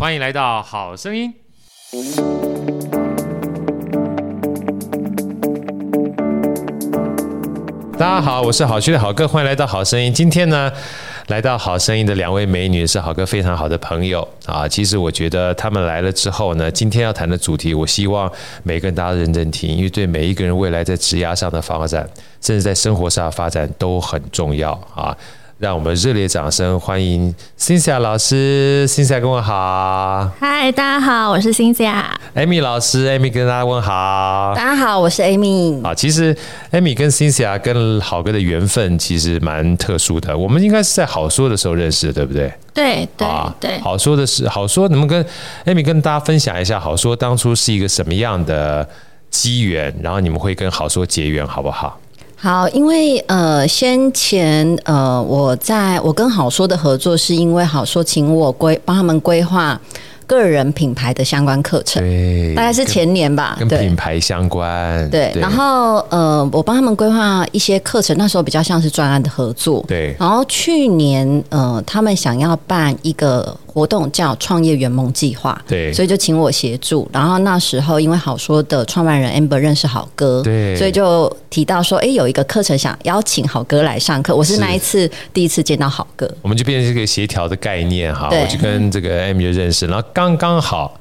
欢迎来到好声音。大家好，我是好趣的好哥，欢迎来到好声音。今天呢，来到好声音的两位美女是好哥非常好的朋友啊。其实我觉得他们来了之后呢，今天要谈的主题，我希望每个人大家认真听，因为对每一个人未来在职涯上的发展，甚至在生活上的发展都很重要啊。让我们热烈掌声欢迎 Cynthia 老师，Cynthia 跟我好。嗨，大家好，我是 Cynthia。Amy 老师，Amy 跟大家问好。大家好，我是 Amy。啊，其实 Amy 跟 Cynthia 跟好哥的缘分其实蛮特殊的。我们应该是在好说的时候认识的，对不对？对对啊，对。好说的是好说，能不能跟 Amy 跟大家分享一下好说当初是一个什么样的机缘，然后你们会跟好说结缘，好不好？好，因为呃，先前呃，我在我跟好说的合作，是因为好说请我规帮他们规划个人品牌的相关课程，对，大概是前年吧，跟品牌相关，对。对，然后呃，我帮他们规划一些课程，那时候比较像是专案的合作，对。然后去年呃，他们想要办一个。活动叫创业圆梦计划，对，所以就请我协助。然后那时候因为好说的创办人 Amber 认识好哥，对，所以就提到说，哎，有一个课程想邀请好哥来上课。我是那一次第一次见到好哥，我们就变成这个协调的概念哈。我就跟这个 Amy 就认识，然后刚刚好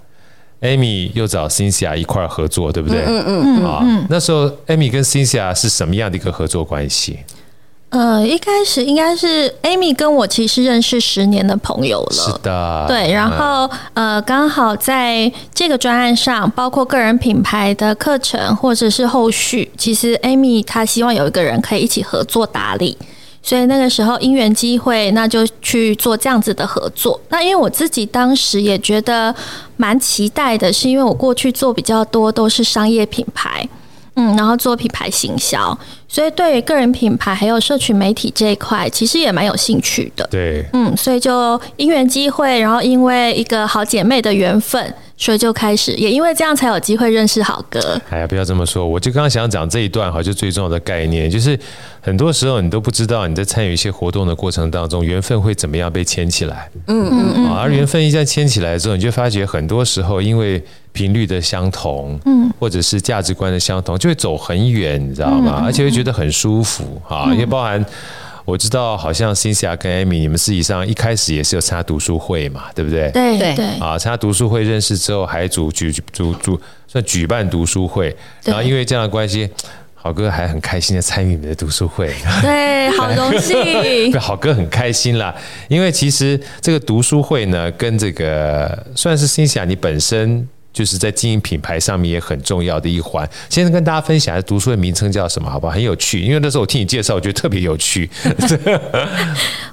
Amy 又找 Cynthia 一块合作，对不对？嗯嗯嗯。啊，那时候 Amy 跟 Cynthia 是什么样的一个合作关系？呃，一开始应该是 Amy 跟我其实认识十年的朋友了，是的，对。然后呃，刚好在这个专案上，包括个人品牌的课程或者是后续，其实 Amy 她希望有一个人可以一起合作打理，所以那个时候因缘机会，那就去做这样子的合作。那因为我自己当时也觉得蛮期待的，是因为我过去做比较多都是商业品牌。嗯，然后做品牌行销，所以对于个人品牌还有社群媒体这一块，其实也蛮有兴趣的。对，嗯，所以就因缘机会，然后因为一个好姐妹的缘分。所以就开始，也因为这样才有机会认识好哥。哎呀，不要这么说，我就刚刚想讲这一段哈，就最重要的概念，就是很多时候你都不知道你在参与一些活动的过程当中，缘分会怎么样被牵起来。嗯嗯嗯。而缘分一旦牵起来之后，你就发觉很多时候因为频率的相同，嗯，或者是价值观的相同，就会走很远，你知道吗？而且会觉得很舒服啊，因为包含。我知道，好像 Cynthia 跟 Amy，你们实际上一开始也是有参加读书会嘛，对不对？对对对。啊，参加读书会认识之后，还组举组组算举办读书会，然后因为这样的关系，好哥还很开心的参与你们的读书会。对，好荣幸。好哥很开心啦，因为其实这个读书会呢，跟这个算是 Cynthia 你本身。就是在经营品牌上面也很重要的一环。现在跟大家分享的读书的名称叫什么？好不好？很有趣，因为那时候我听你介绍，我觉得特别有趣。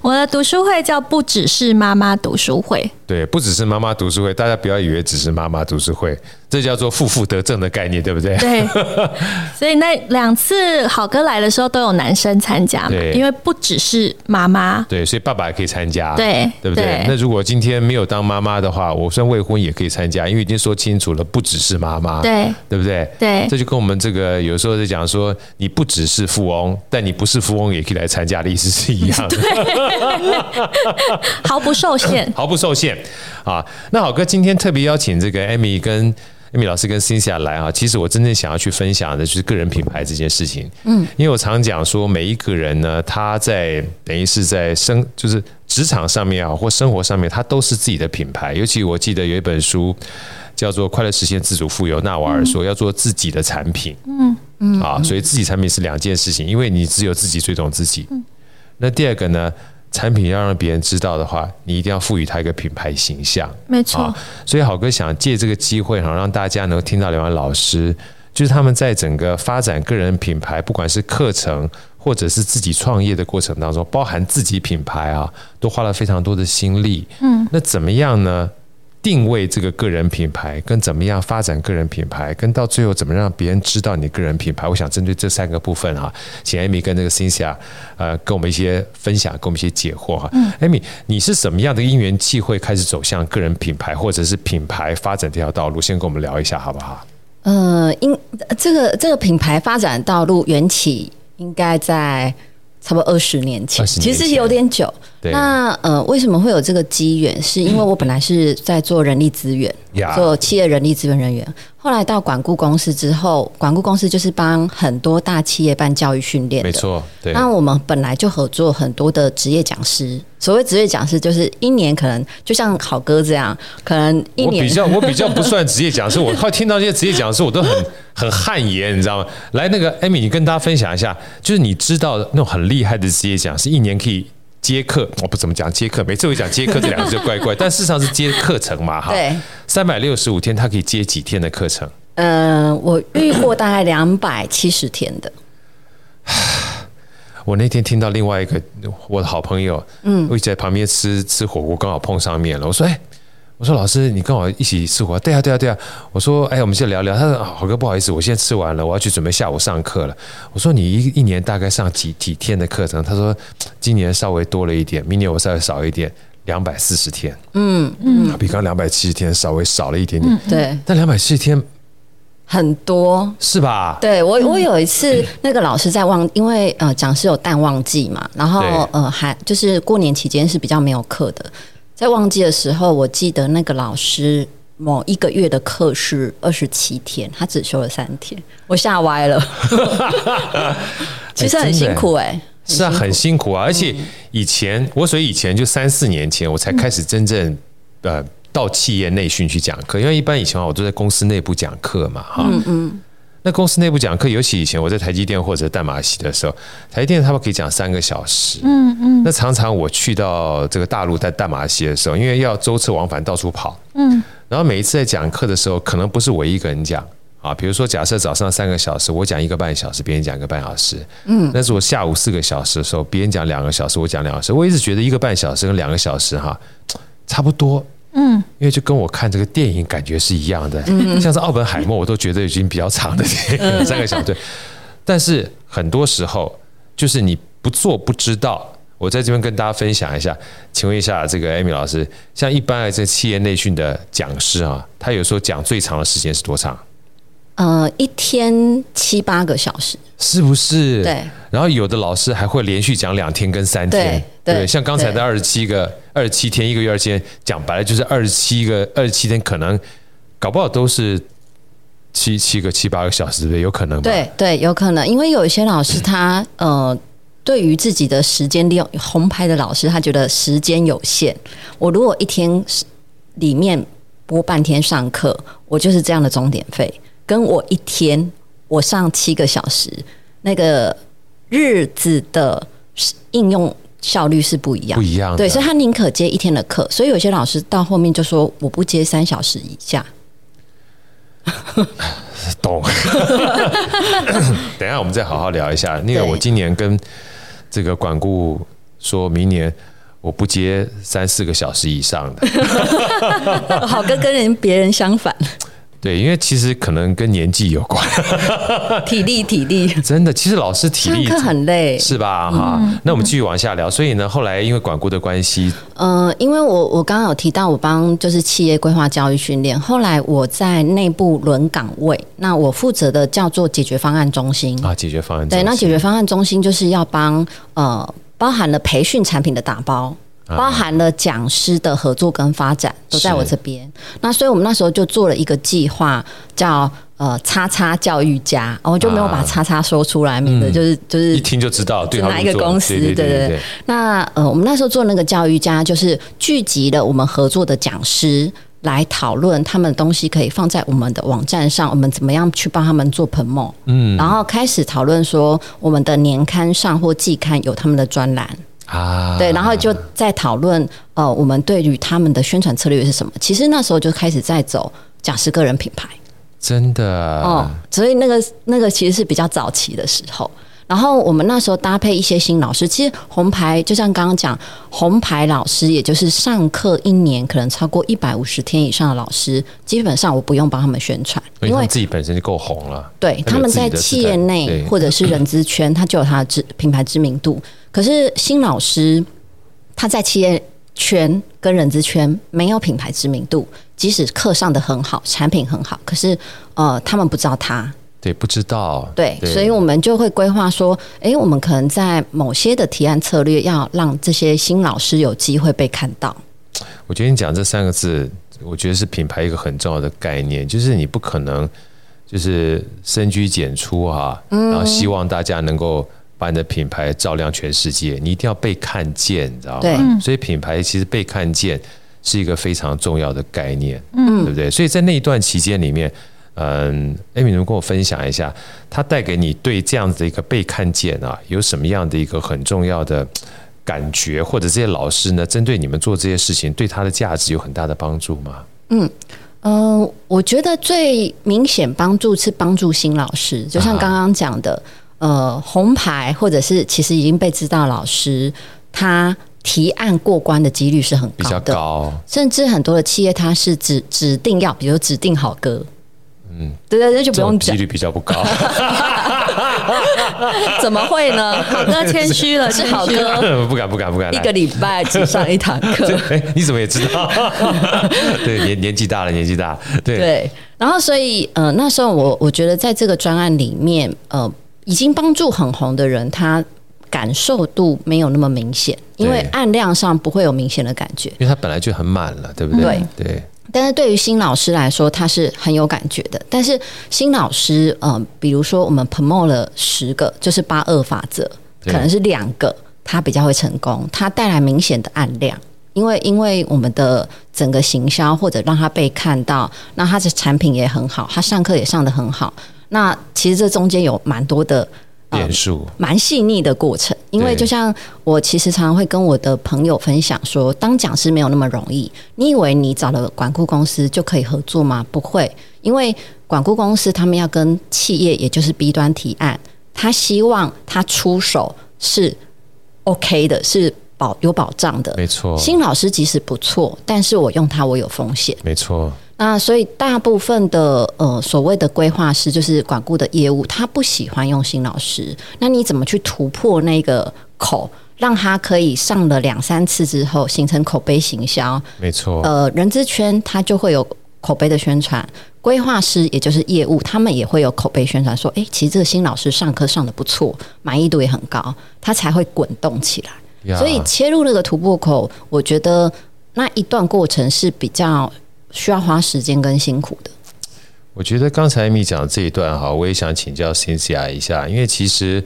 我的读书会叫不只是妈妈读书会。对，不只是妈妈读书会，大家不要以为只是妈妈读书会，这叫做负负得正的概念，对不对？对。所以那两次好哥来的时候都有男生参加嘛，对，因为不只是妈妈。对，所以爸爸也可以参加，对，对不对，对？那如果今天没有当妈妈的话，我算未婚也可以参加，因为已经说清楚了，不只是妈妈，对，对不对？对。这就跟我们这个有时候在讲说，你不只是富翁，但你不是富翁也可以来参加的意思是一样的，对，毫不受限，毫不受限。啊，那好哥今天特别邀请这个艾米跟 Amy 老师跟 Cynthia 来啊，其实我真正想要去分享的就是个人品牌这件事情。嗯，因为我常讲说，每一个人呢，他在等于是在生就是职场上面啊，或生活上面，他都是自己的品牌。尤其我记得有一本书叫做《快乐实现自主富有》，纳瓦尔说要做自己的产品。嗯嗯，啊，所以自己产品是两件事情，因为你只有自己最懂自己。那第二个呢？产品要让别人知道的话，你一定要赋予它一个品牌形象。没错，所以好哥想借这个机会，哈，让大家能够听到两位老师，就是他们在整个发展个人品牌，不管是课程或者是自己创业的过程当中，包含自己品牌啊，都花了非常多的心力。嗯，那怎么样呢？定位这个个人品牌，跟怎么样发展个人品牌，跟到最后怎么让别人知道你个人品牌，我想针对这三个部分哈，请 Amy 跟那个 Cynthia 呃，跟我们一些分享，跟我们一些解惑哈。嗯，Amy，你是什么样的因缘际会开始走向个人品牌，或者是品牌发展这条道路？先跟我们聊一下好不好？呃，因这个这个品牌发展道路缘起应该在差不多二十年前，其实有点久。那呃，为什么会有这个机缘？是因为我本来是在做人力资源，嗯、做企业人力资源人员。后来到管顾公司之后，管顾公司就是帮很多大企业办教育训练的，没错。对。那我们本来就合作很多的职业讲师。所谓职业讲师，就是一年可能就像好哥这样，可能一年我比较我比较不算职业讲师。我后来听到这些职业讲师，我都很 很汗颜，你知道吗？来，那个艾米你跟大家分享一下，就是你知道那种很厉害的职业讲师，一年可以接客，我不怎么讲接客，每次我讲接客这两个字就怪怪，但事实上是接课程嘛，哈。对。三百六十五天，他可以接几天的课程？嗯、呃，我遇过大概两百七十天的。我那天听到另外一个我的好朋友，嗯，我一直在旁边吃吃火锅，刚好碰上面了。我说：“哎、欸，我说老师，你跟我一起吃火锅？对啊，对啊，对啊。”我说：“哎、欸，我们先聊聊。”他说：“好哥，不好意思，我现在吃完了，我要去准备下午上课了。”我说：“你一一年大概上几几天的课程？”他说：“今年稍微多了一点，明年我稍微少一点。”两百四十天，嗯嗯，比刚两百七十天稍微少了一点点，嗯、对，但两百七十天很多，是吧？对我，我有一次 那个老师在旺，因为呃讲师有淡旺季嘛，然后呃还就是过年期间是比较没有课的，在旺季的时候，我记得那个老师某一个月的课是二十七天，他只休了三天，我吓歪了，其实很辛苦哎、欸。是啊，很辛苦。啊，而且以前我所以以前就三四年前我才开始真正呃到企业内训去讲课，因为一般以前我都在公司内部讲课嘛，哈，嗯嗯，那公司内部讲课，尤其以前我在台积电或者淡马锡的时候，台积电他们可以讲三个小时，嗯嗯，那常常我去到这个大陆在淡马锡的时候，因为要舟车往返到处跑，嗯，然后每一次在讲课的时候，可能不是我一个人讲。啊，比如说，假设早上三个小时，我讲一个半小时，别人讲一个半小时。嗯，但是我下午四个小时的时候，别人讲两个小时，我讲两个小时。我一直觉得一个半小时跟两个小时哈差不多。嗯，因为就跟我看这个电影感觉是一样的。嗯，像是奥本海默，我都觉得已经比较长的电影，三个小时。对，但是很多时候就是你不做不知道。我在这边跟大家分享一下，请问一下这个 Amy 老师，像一般的这企业内训的讲师啊，他有时候讲最长的时间是多长？呃，一天七八个小时，是不是？对。然后有的老师还会连续讲两天跟三天，对，对，像刚才的二十七个二十七天，一个月二十七天，讲白了就是二十七个二十七天，可能搞不好都是七七个七八个小时，对不对？有可能吗？对对，有可能，因为有一些老师他呃，对于自己的时间利用，红牌的老师他觉得时间有限，我如果一天里面播半天上课，我就是这样的钟点费。跟我一天我上七个小时，那个日子的应用效率是不一样，不一样的。对，所以他宁可接一天的课。所以有些老师到后面就说：“我不接三小时以下。”懂。等一下，我们再好好聊一下。那个，我今年跟这个管顾说明年我不接三四个小时以上的。好，跟跟人别人相反。对，因为其实可能跟年纪有关，体力体力真的，其实老师体力上课很累，是吧？哈、嗯，那我们继续往下聊。所以呢，后来因为管顾的关系，呃，因为我我刚刚有提到我帮就是企业规划教育训练，后来我在内部轮岗位，那我负责的叫做解决方案中心啊，解决方案对，那解决方案中心就是要帮呃，包含了培训产品的打包。包含了讲师的合作跟发展都在我这边，那所以我们那时候就做了一个计划，叫呃“叉叉教育家”，我就没有把“叉叉”说出来，免得就是就是一听就知道对哪一个公司，对。对对。那呃，我们那时候做那个教育家，就是聚集了我们合作的讲师来讨论他们的东西可以放在我们的网站上，我们怎么样去帮他们做 promote，嗯，然后开始讨论说我们的年刊上或季刊有他们的专栏。啊，对，然后就在讨论，呃，我们对于他们的宣传策略是什么？其实那时候就开始在走讲师个人品牌，真的哦，所以那个那个其实是比较早期的时候。然后我们那时候搭配一些新老师，其实红牌就像刚刚讲，红牌老师也就是上课一年可能超过一百五十天以上的老师，基本上我不用帮他们宣传，因为自己本身就够红了。对，他们在企业内或者是人资圈，他就有他的知品牌知名度。可是新老师他在企业圈跟人资圈没有品牌知名度，即使课上的很好，产品很好，可是呃，他们不知道他。对，不知道。对，所以我们就会规划说，诶，我们可能在某些的提案策略，要让这些新老师有机会被看到。我觉得你讲这三个字，我觉得是品牌一个很重要的概念，就是你不可能就是深居简出哈，嗯然后希望大家能够把你的品牌照亮全世界，你一定要被看见，你知道吗？对，所以品牌其实被看见是一个非常重要的概念，嗯，对不对？所以在那一段期间里面，嗯，Amy 能跟我分享一下，它带给你对这样子的一个被看见啊，有什么样的一个很重要的？感觉或者这些老师呢，针对你们做这些事情，对他的价值有很大的帮助吗？嗯，呃，我觉得最明显帮助是帮助新老师，就像刚刚讲的，呃，红牌或者是其实已经被知道老师，他提案过关的几率是很高的，比较高，甚至很多的企业它是指指定要，比如指定好歌。嗯，对对那，就不用讲，几率比较不高。怎么会呢？好哥谦虚了，是好哥，不敢不敢不敢。一个礼拜只上一堂课，哎，你怎么也知道？对，年年纪大了，年纪大，对对。然后，所以呃，那时候我我觉得，在这个专案里面，呃，已经帮助很红的人，他感受度没有那么明显，因为按量上不会有明显的感觉，因为他本来就很满了，对不对？对对。但是对于新老师来说，他是很有感觉的。但是新老师，嗯、呃，比如说我们 promote 了十个，就是八二法则，可能是两个他比较会成功，他带来明显的暗量，因为因为我们的整个行销或者让他被看到，那他的产品也很好，他上课也上得很好。那其实这中间有蛮多的。变数蛮细腻的过程，因为就像我其实常常会跟我的朋友分享说，当讲师没有那么容易。你以为你找了管顾公司就可以合作吗？不会，因为管顾公司他们要跟企业，也就是 B 端提案，他希望他出手是 OK 的，是保有保障的。没错，新老师即使不错，但是我用它我有风险。没错。那所以大部分的呃所谓的规划师就是管顾的业务，他不喜欢用新老师。那你怎么去突破那个口，让他可以上了两三次之后形成口碑行销？没错。呃，人资圈他就会有口碑的宣传，规划师也就是业务，他们也会有口碑宣传，说，诶，其实这个新老师上课上的不错，满意度也很高，他才会滚动起来。所以切入那个突破口，我觉得那一段过程是比较。需要花时间跟辛苦的。我觉得刚才 Amy 讲的这一段哈，我也想请教 Cynthia 一下，因为其实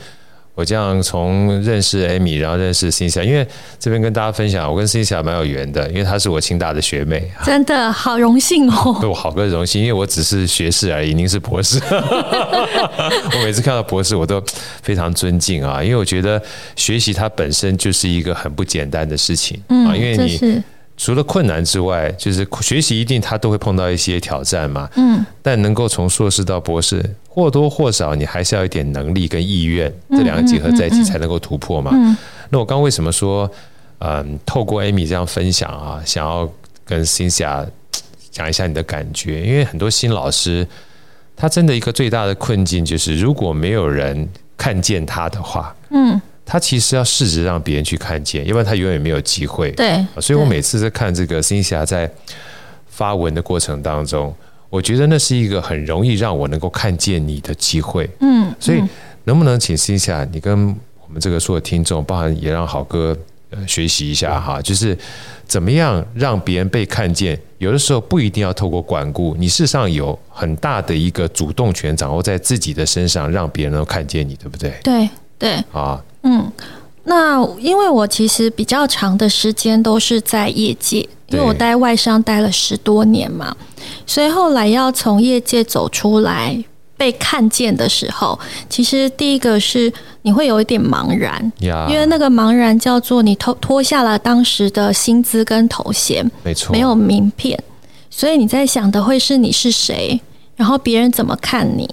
我这样从认识 Amy，然后认识 Cynthia，因为这边跟大家分享，我跟 Cynthia 蛮有缘的，因为她是我清大的学妹，真的好荣幸哦。对我好个荣幸，因为我只是学士而已，您是博士。我每次看到博士，我都非常尊敬啊，因为我觉得学习它本身就是一个很不简单的事情啊，因为你。除了困难之外，就是学习一定他都会碰到一些挑战嘛。嗯，但能够从硕士到博士，或多或少你还是要一点能力跟意愿，这两个结合在一起才能够突破嘛。那我刚为什么说，嗯，透过 Amy 这样分享啊，想要跟 Cynthia 讲一下你的感觉，因为很多新老师，他真的一个最大的困境就是，如果没有人看见他的话，嗯。他其实要试着让别人去看见，要不然他永远没有机会。对，所以我每次在看这个 Cynthia 在发文的过程当中，我觉得那是一个很容易让我能够看见你的机会。嗯，所以能不能请 Cynthia 你跟我们这个所有听众，包含也让好哥呃学习一下哈，就是怎么样让别人被看见？有的时候不一定要透过管顾，你事实上有很大的一个主动权掌握在自己的身上，让别人能够看见你，对不对？对对啊。嗯，那因为我其实比较长的时间都是在业界，因为我待外商待了十多年嘛，所以后来要从业界走出来被看见的时候，其实第一个是你会有一点茫然，因为那个茫然叫做你脱脱下了当时的薪资跟头衔，没错，没有名片，所以你在想的会是你是谁，然后别人怎么看你。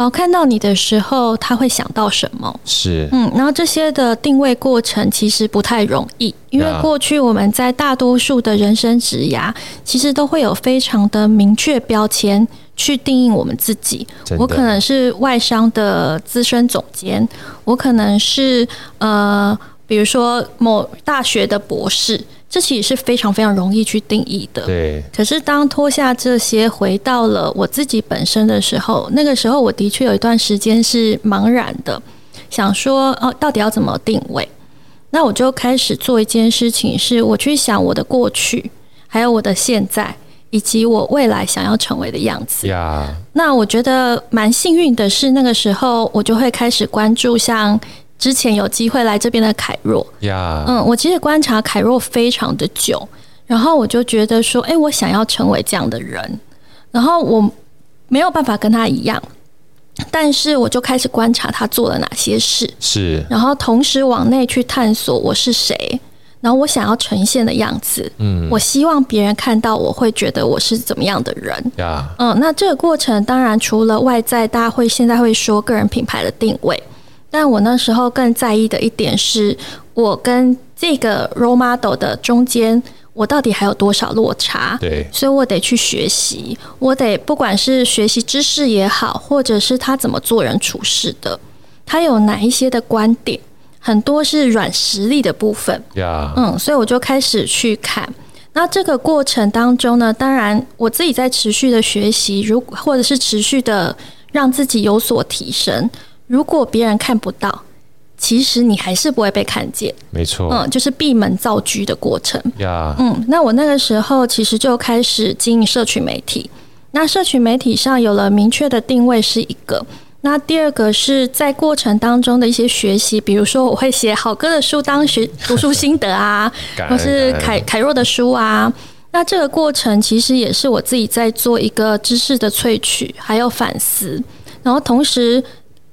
然后看到你的时候，他会想到什么？是，嗯，然后这些的定位过程其实不太容易，因为过去我们在大多数的人生职涯，其实都会有非常的明确标签去定义我们自己。我可能是外商的资深总监，我可能是呃，比如说某大学的博士。这其实是非常非常容易去定义的。对。可是当脱下这些，回到了我自己本身的时候，那个时候我的确有一段时间是茫然的，想说哦，到底要怎么定位？那我就开始做一件事情，是我去想我的过去，还有我的现在，以及我未来想要成为的样子。呀。那我觉得蛮幸运的是，那个时候我就会开始关注像。之前有机会来这边的凯若。呀，嗯，我其实观察凯若非常的久，然后我就觉得说，哎，我想要成为这样的人，然后我没有办法跟他一样，但是我就开始观察他做了哪些事，是，然后同时往内去探索我是谁，然后我想要呈现的样子，嗯，我希望别人看到我会觉得我是怎么样的人，呀，嗯，那这个过程当然除了外在，大家会现在会说个人品牌的定位。但我那时候更在意的一点是，我跟这个 role model 的中间，我到底还有多少落差？对，所以我得去学习，我得不管是学习知识也好，或者是他怎么做人处事的，他有哪一些的观点，很多是软实力的部分。呀，嗯，所以我就开始去看。那这个过程当中呢，当然我自己在持续的学习，如或者是持续的让自己有所提升。如果别人看不到，其实你还是不会被看见。没错，嗯，就是闭门造车的过程。呀，嗯，那我那个时候其实就开始经营社群媒体。那社群媒体上有了明确的定位是一个，那第二个是在过程当中的一些学习，比如说我会写好哥的书当学 读书心得啊，或是凯凯若的书啊。那这个过程其实也是我自己在做一个知识的萃取，还有反思，然后同时。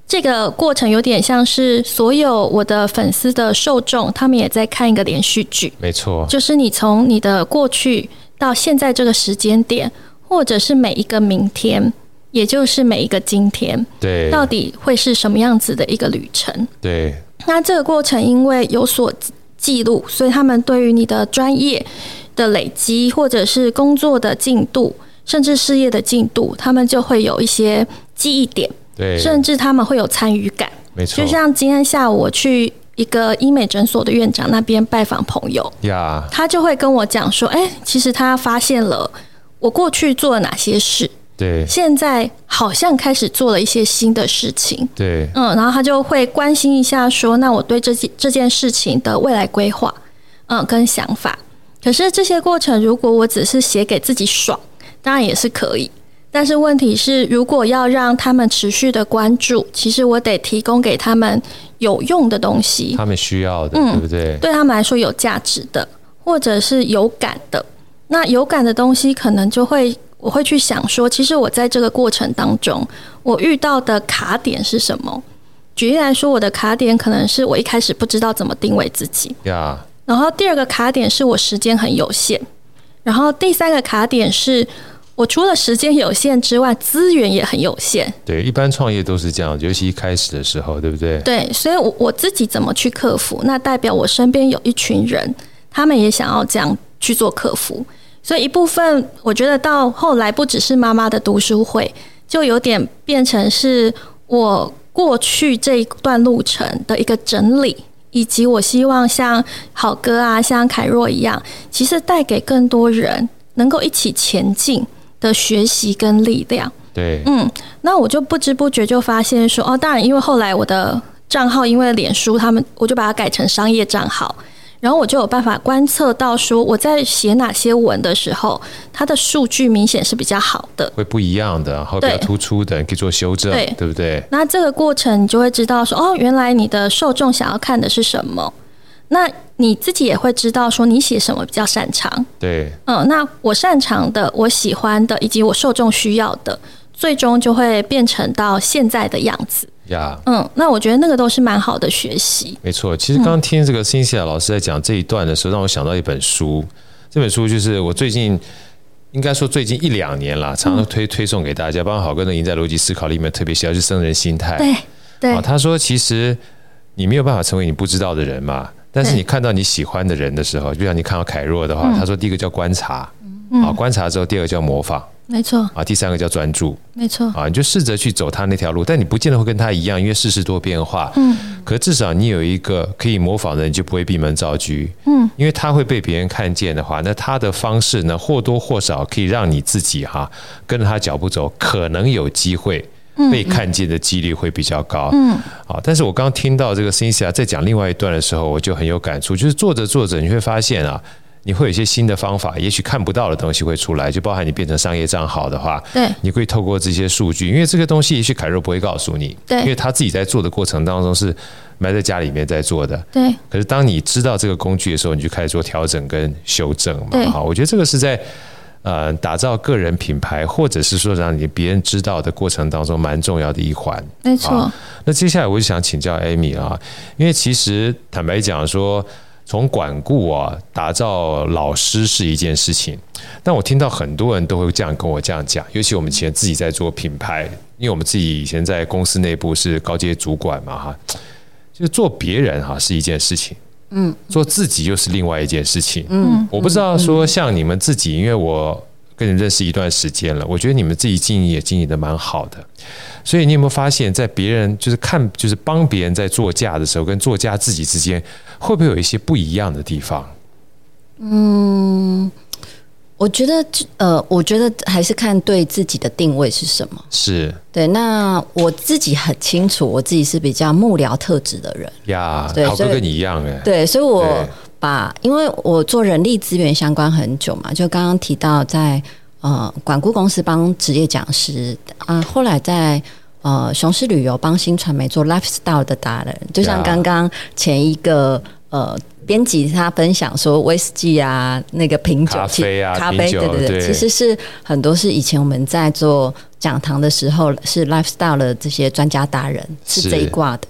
这个过程有点像是所有我的粉丝的受众，他们也在看一个连续剧。没错，就是你从你的过去到现在这个时间点，或者是每一个明天，也就是每一个今天，对，到底会是什么样子的一个旅程？对。那这个过程因为有所记录，所以他们对于你的专业的累积，或者是工作的进度，甚至事业的进度，他们就会有一些记忆点。对，甚至他们会有参与感，没错。就像今天下午我去一个医美诊所的院长那边拜访朋友，呀，他就会跟我讲说：“哎，其实他发现了我过去做了哪些事，对，现在好像开始做了一些新的事情，对，嗯，然后他就会关心一下说：那我对这件这件事情的未来规划，嗯，跟想法。可是这些过程，如果我只是写给自己爽，当然也是可以。”但是问题是，如果要让他们持续的关注，其实我得提供给他们有用的东西，他们需要的，嗯，对不对？对他们来说有价值的，或者是有感的。那有感的东西，可能就会我会去想说，其实我在这个过程当中，我遇到的卡点是什么？举例来说，我的卡点可能是我一开始不知道怎么定位自己，呀。然后第二个卡点是我时间很有限，然后第三个卡点是。我除了时间有限之外，资源也很有限。对，一般创业都是这样，尤其一开始的时候，对不对？对，所以我我自己怎么去克服？那代表我身边有一群人，他们也想要这样去做克服。所以一部分，我觉得到后来不只是妈妈的读书会，就有点变成是我过去这一段路程的一个整理，以及我希望像好哥啊，像凯若一样，其实带给更多人能够一起前进的学习跟力量，对，嗯，那我就不知不觉就发现说，哦，当然，因为后来我的账号因为脸书他们，我就把它改成商业账号，然后我就有办法观测到说，我在写哪些文的时候，它的数据明显是比较好的，会不一样的，然后比较突出的，可以做修正，对，对不对？那这个过程你就会知道说，哦，原来你的受众想要看的是什么。那你自己也会知道说你写什么比较擅长，对，嗯，那我擅长的、我喜欢的以及我受众需要的，最终就会变成到现在的样子呀。嗯，那我觉得那个都是蛮好的学习。没错，其实刚刚听这个辛西亚老师在讲这一段的时候，让我想到一本书。这本书就是我最近应该说最近一两年了，常常推推送给大家。包括好哥的《赢在逻辑思考》里面特别写到是生人心态。对对，他说其实你没有办法成为你不知道的人嘛。但是你看到你喜欢的人的时候，就像你看到凯若的话，他说第一个叫观察，啊，观察之后第二个叫模仿，没错。啊，第三个叫专注，没错。啊，你就试着去走他那条路，但你不见得会跟他一样，因为世事多变化。嗯，可至少你有一个可以模仿的人，你就不会闭门造车。嗯，因为他会被别人看见的话，那他的方式呢，或多或少可以让你自己哈跟着他脚步走，可能有机会被看见的几率会比较高。嗯，啊，但是我刚听到这个 Cynthia 在讲另外一段的时候，我就很有感触，就是做着做着你会发现啊。你会有一些新的方法，也许看不到的东西会出来，就包含你变成商业账号的话，对，你可以透过这些数据，因为这个东西也许凯瑞不会告诉你，对，因为他自己在做的过程当中是埋在家里面在做的，对。可是当你知道这个工具的时候，你就开始做调整跟修正嘛，对，好，我觉得这个是在呃打造个人品牌，或者是说让你别人知道的过程当中蛮重要的一环，没错。那接下来我就想请教 Amy 啊，因为其实坦白讲说。从管顾啊，打造老师是一件事情，但我听到很多人都会这样跟我这样讲，尤其我们以前自己在做品牌，因为我们自己以前在公司内部是高阶主管嘛，哈，就是做别人哈是一件事情，嗯，做自己又是另外一件事情，嗯，我不知道说像你们自己，因为我跟你认识一段时间了，我觉得你们自己经营也经营的蛮好的。所以你有没有发现，在别人就是看，就是帮别人在做价的时候，跟做价自己之间，会不会有一些不一样的地方？嗯，我觉得，呃，我觉得还是看对自己的定位是什么。是对。那我自己很清楚，我自己是比较幕僚特质的人呀。对，好哥跟你一样哎。对，所以我把，因为我做人力资源相关很久嘛，就刚刚提到在呃管顾公司帮职业讲师啊，后来在。呃，雄狮旅游帮新传媒做 lifestyle 的达人，就像刚刚前一个呃编辑他分享说，威士忌啊，那个品酒、咖啡啊、咖啡，对对对，其实是很多是以前我们在做讲堂的时候是 lifestyle 的这些专家达人是这一挂的。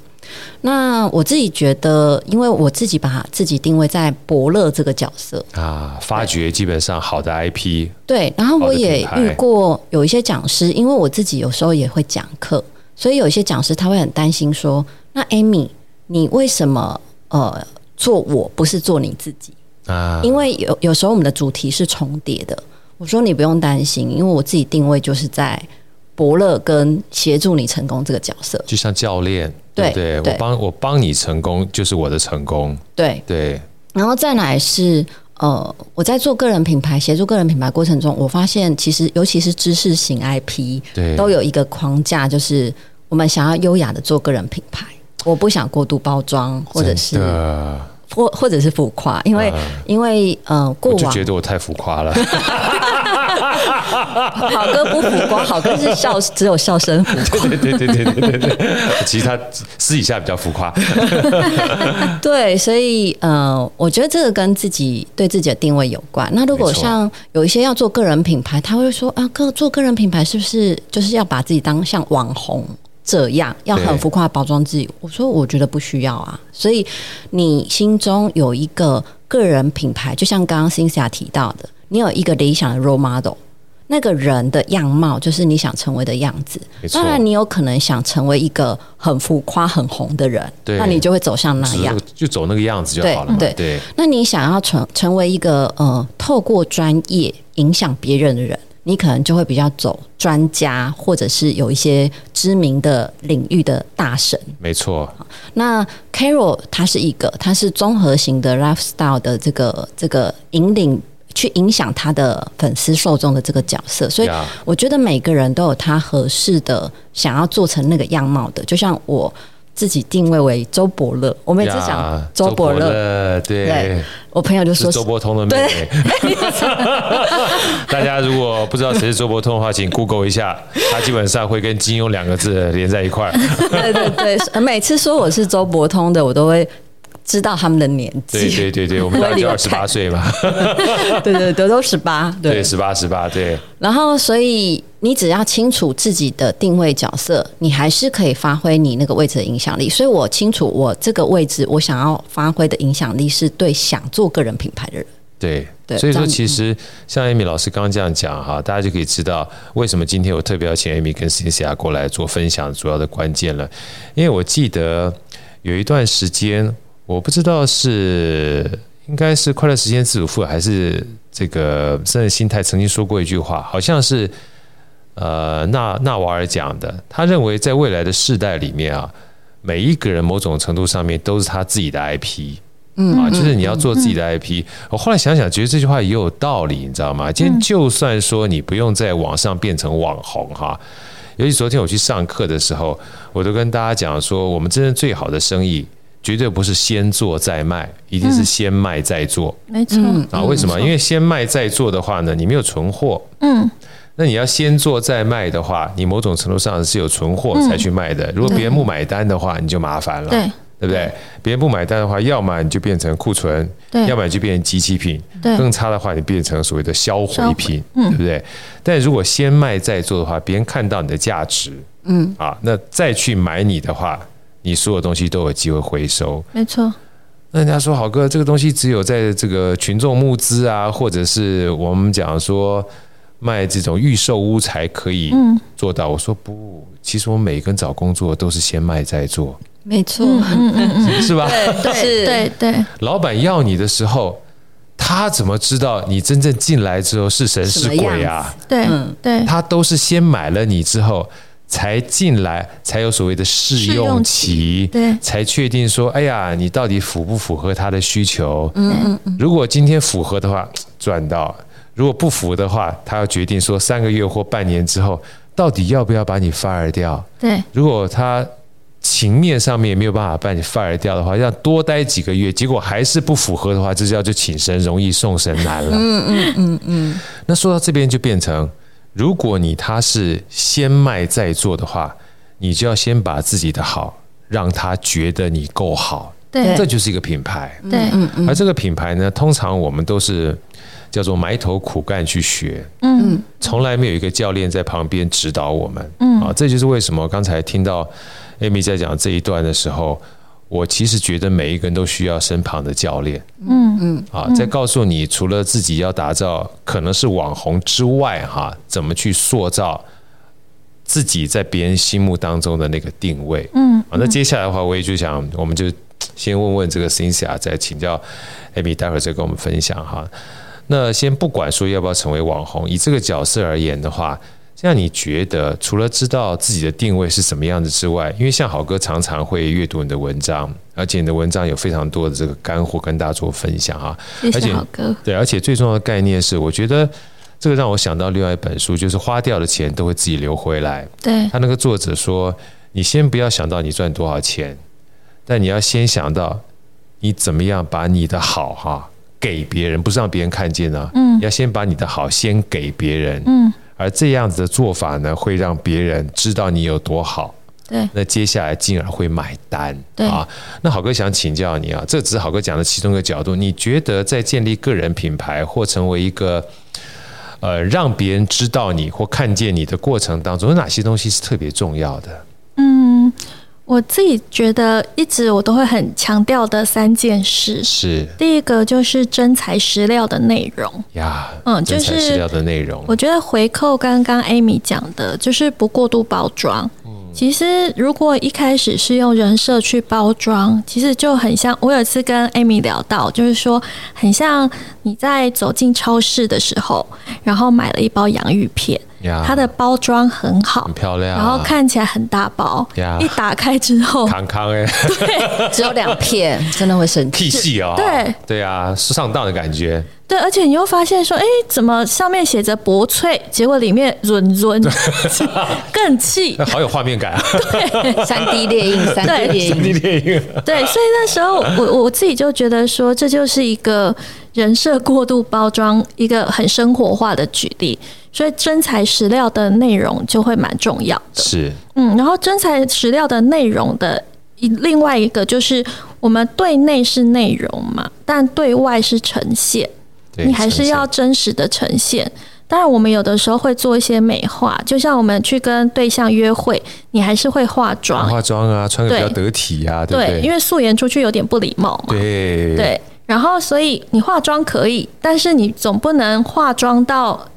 那我自己觉得，因为我自己把自己定位在伯乐这个角色。啊，发掘基本上好的 IP。对，然后我也遇过有一些讲师，因为我自己有时候也会讲课，所以有一些讲师他会很担心说：“那 Amy，你为什么呃做我不是做你自己啊？”因为有有时候我们的主题是重叠的。我说你不用担心，因为我自己定位就是在伯乐跟协助你成功这个角色，就像教练。对对，我帮我帮你成功就是我的成功。对对，然后再来是呃，我在做个人品牌、协助个人品牌过程中，我发现其实尤其是知识型 IP，对，都有一个框架，就是我们想要优雅的做个人品牌，我不想过度包装，或者是或或者是浮夸，因为、嗯、因为呃，过往我就觉得我太浮夸了。好哥不浮夸，好哥是笑，只有笑声浮夸。对对对对对对对，其实他私底下比较浮夸。对，所以呃，我觉得这个跟自己对自己的定位有关。那如果像有一些要做个人品牌，他会说啊，个做个人品牌是不是就是要把自己当像网红这样，要很浮夸包装自己？我说我觉得不需要啊。所以你心中有一个个人品牌，就像刚刚 Cynthia 提到的。你有一个理想的 role model，那个人的样貌就是你想成为的样子。当然，你有可能想成为一个很浮夸、很红的人，那你就会走向那样，就走那个样子就好了嘛。对对。那你想要成成为一个呃，透过专业影响别人的人，你可能就会比较走专家，或者是有一些知名的领域的大神。没错。那 Carol 他是一个，他是综合型的 lifestyle 的这个这个引领。去影响他的粉丝受众的这个角色，所以我觉得每个人都有他合适的想要做成那个样貌的。就像我自己定位为周伯乐，我每次讲周伯乐，对，对我朋友就说周伯通的妹妹。大家如果不知道谁是周伯通的话，请 Google 一下，他基本上会跟金庸两个字连在一块儿。对对对，每次说我是周伯通的，我都会。知道他们的年纪，对对对对，我们大概就 二十八岁嘛，对对对，都十八，对十八十八，对。然后，所以你只要清楚自己的定位角色，你还是可以发挥你那个位置的影响力。所以我清楚，我这个位置，我想要发挥的影响力是对想做个人品牌的人。对对，所以说其实像 Amy 老师刚刚这样讲哈，大家就可以知道为什么今天我特别要请 Amy 跟 Cynthia 过来做分享主要的关键了。因为我记得有一段时间。我不知道是应该是快乐时间自主副还是这个生人心态曾经说过一句话，好像是呃纳纳瓦尔讲的。他认为在未来的世代里面啊，每一个人某种程度上面都是他自己的 IP，嗯啊，就是你要做自己的 IP。我后来想想，觉得这句话也有道理，你知道吗？今天就算说你不用在网上变成网红哈，尤其昨天我去上课的时候，我都跟大家讲说，我们真正最好的生意。绝对不是先做再卖，一定是先卖再做。没错啊，为什么？因为先卖再做的话呢，你没有存货。嗯，那你要先做再卖的话，你某种程度上是有存货才去卖的。如果别人不买单的话，你就麻烦了。对，对不对？别人不买单的话，要么你就变成库存，要么你就变成机器品。更差的话，你变成所谓的销毁品，对不对？但如果先卖再做的话，别人看到你的价值，嗯啊，那再去买你的话。你所有东西都有机会回收，没错。那人家说，好哥，这个东西只有在这个群众募资啊，或者是我们讲说卖这种预售屋才可以做到。我说不，其实我们每个人找工作都是先卖再做，没错，嗯嗯，是吧？对 对对。老板要你的时候，他怎么知道你真正进来之后是神是鬼啊？对对，他都是先买了你之后。才进来，才有所谓的试用期，对，才确定说，哎呀，你到底符不符合他的需求？嗯嗯嗯。如果今天符合的话，赚到；如果不符的话，他要决定说三个月或半年之后，到底要不要把你 fire 掉？对。如果他情面上面没有办法把你 fire 掉的话，要多待几个月，结果还是不符合的话，这叫就请神容易送神难了。嗯嗯嗯嗯。那说到这边就变成。如果你他是先卖再做的话，你就要先把自己的好让他觉得你够好，对，这就是一个品牌。对，而这个品牌呢，通常我们都是叫做埋头苦干去学，嗯，从来没有一个教练在旁边指导我们，嗯，啊，这就是为什么刚才听到 Amy 在讲这一段的时候。我其实觉得每一个人都需要身旁的教练，嗯。嗯，啊，在告诉你除了自己要打造可能是网红之外，哈，怎么去塑造自己在别人心目当中的那个定位，嗯，啊，那接下来的话，我也就想，我们就先问问这个 Cynthia，再请教 Amy，待会儿再跟我们分享哈。那先不管说要不要成为网红，以这个角色而言的话。这样你觉得，除了知道自己的定位是什么样子之外，因为像好哥常常会阅读你的文章，而且你的文章有非常多的这个干货跟大家做分享哈。谢谢好哥。对，而且最重要的概念是，我觉得这个让我想到另外一本书，就是花掉的钱都会自己流回来。对。他那个作者说，你先不要想到你赚多少钱，但你要先想到你怎么样把你的好哈给别人，不是让别人看见呢。嗯。要先把你的好先给别人。嗯。而这样子的做法呢，会让别人知道你有多好。对，那接下来进而会买单。对啊，那好哥想请教你啊，这只是好哥讲的其中一个角度。你觉得在建立个人品牌或成为一个呃让别人知道你或看见你的过程当中，有哪些东西是特别重要的？嗯。我自己觉得，一直我都会很强调的三件事是：第一个就是真材实料的内容呀，嗯，真材实料的内容。我觉得回扣刚刚 Amy 讲的，就是不过度包装。其实如果一开始是用人设去包装，其实就很像。我有一次跟 Amy 聊到，就是说很像你在走进超市的时候，然后买了一包洋芋片。它的包装很好，很漂亮，然后看起来很大包，一打开之后，康康哎，对，只有两片，真的会生气，屁细哦，对，对啊，上当的感觉，对，而且你又发现说，哎，怎么上面写着薄脆，结果里面润润，更气，好有画面感啊，对，三 D 猎印，三 D 猎印，三 D 列印，对，所以那时候我我自己就觉得说，这就是一个人设过度包装，一个很生活化的举例。所以真材实料的内容就会蛮重要的。是，嗯，然后真材实料的内容的一另外一个就是，我们对内是内容嘛，但对外是呈现，你还是要真实的呈现。当然，我们有的时候会做一些美化，就像我们去跟对象约会，你还是会化妆，化妆啊，穿的比较得体啊，对不对？对，因为素颜出去有点不礼貌嘛。对对，然后所以你化妆可以，但是你总不能化妆到。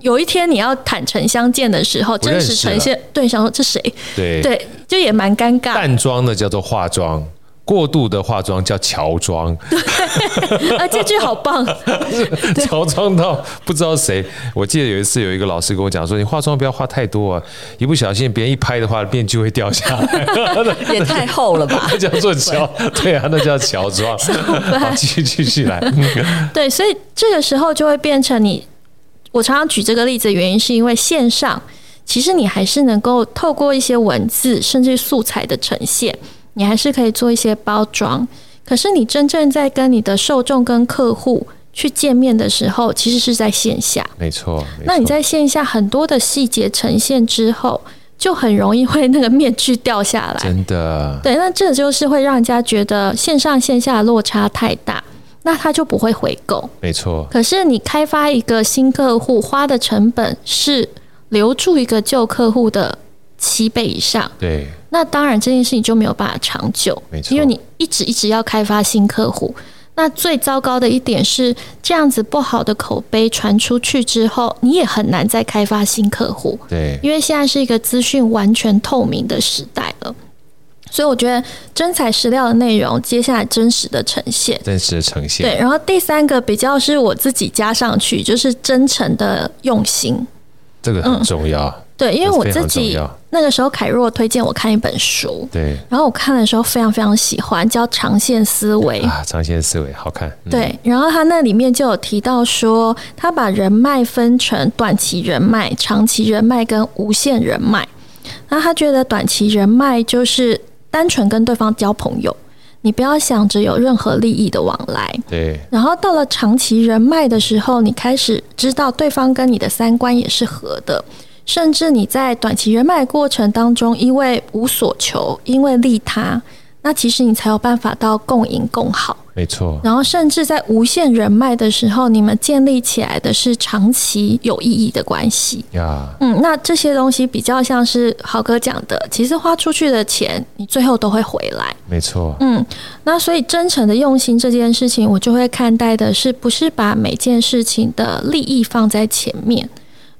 有一天你要坦诚相见的时候，真实呈现，对，象说这谁？对对，就也蛮尴尬。淡妆的叫做化妆，过度的化妆叫乔装，对，啊，这句好棒，乔装到不知道谁。我记得有一次有一个老师跟我讲说，你化妆不要化太多啊，一不小心别人一拍的话，面具会掉下来，也太厚了吧？那叫做乔，对啊，那叫乔装。好，继续继续来。对，所以这个时候就会变成你。我常常举这个例子的原因，是因为线上其实你还是能够透过一些文字甚至素材的呈现。你还是可以做一些包装，可是你真正在跟你的受众跟客户去见面的时候，其实是在线下。没错。那你在线下很多的细节呈现之后，就很容易会那个面具掉下来。真的。对，那这就是会让人家觉得线上线下落差太大，那他就不会回购。没错。可是你开发一个新客户花的成本是留住一个旧客户的七倍以上。对。那当然，这件事情就没有办法长久，没错，因为你一直一直要开发新客户。那最糟糕的一点是，这样子不好的口碑传出去之后，你也很难再开发新客户。对，因为现在是一个资讯完全透明的时代了，所以我觉得真材实料的内容，接下来真实的呈现，真实的呈现。对，然后第三个比较是我自己加上去，就是真诚的用心，这个很重要。嗯对，因为我自己那个时候凯若推荐我看一本书，对，然后我看的时候非常非常喜欢，叫《长线思维》啊，《长线思维》好看。嗯、对，然后他那里面就有提到说，他把人脉分成短期人脉、长期人脉跟无限人脉。那他觉得短期人脉就是单纯跟对方交朋友，你不要想着有任何利益的往来。对。然后到了长期人脉的时候，你开始知道对方跟你的三观也是合的。甚至你在短期人脉过程当中，因为无所求，因为利他，那其实你才有办法到共赢共好。没错。然后甚至在无限人脉的时候，你们建立起来的是长期有意义的关系。呀。嗯，那这些东西比较像是豪哥讲的，其实花出去的钱，你最后都会回来。没错。嗯，那所以真诚的用心这件事情，我就会看待的是，不是把每件事情的利益放在前面。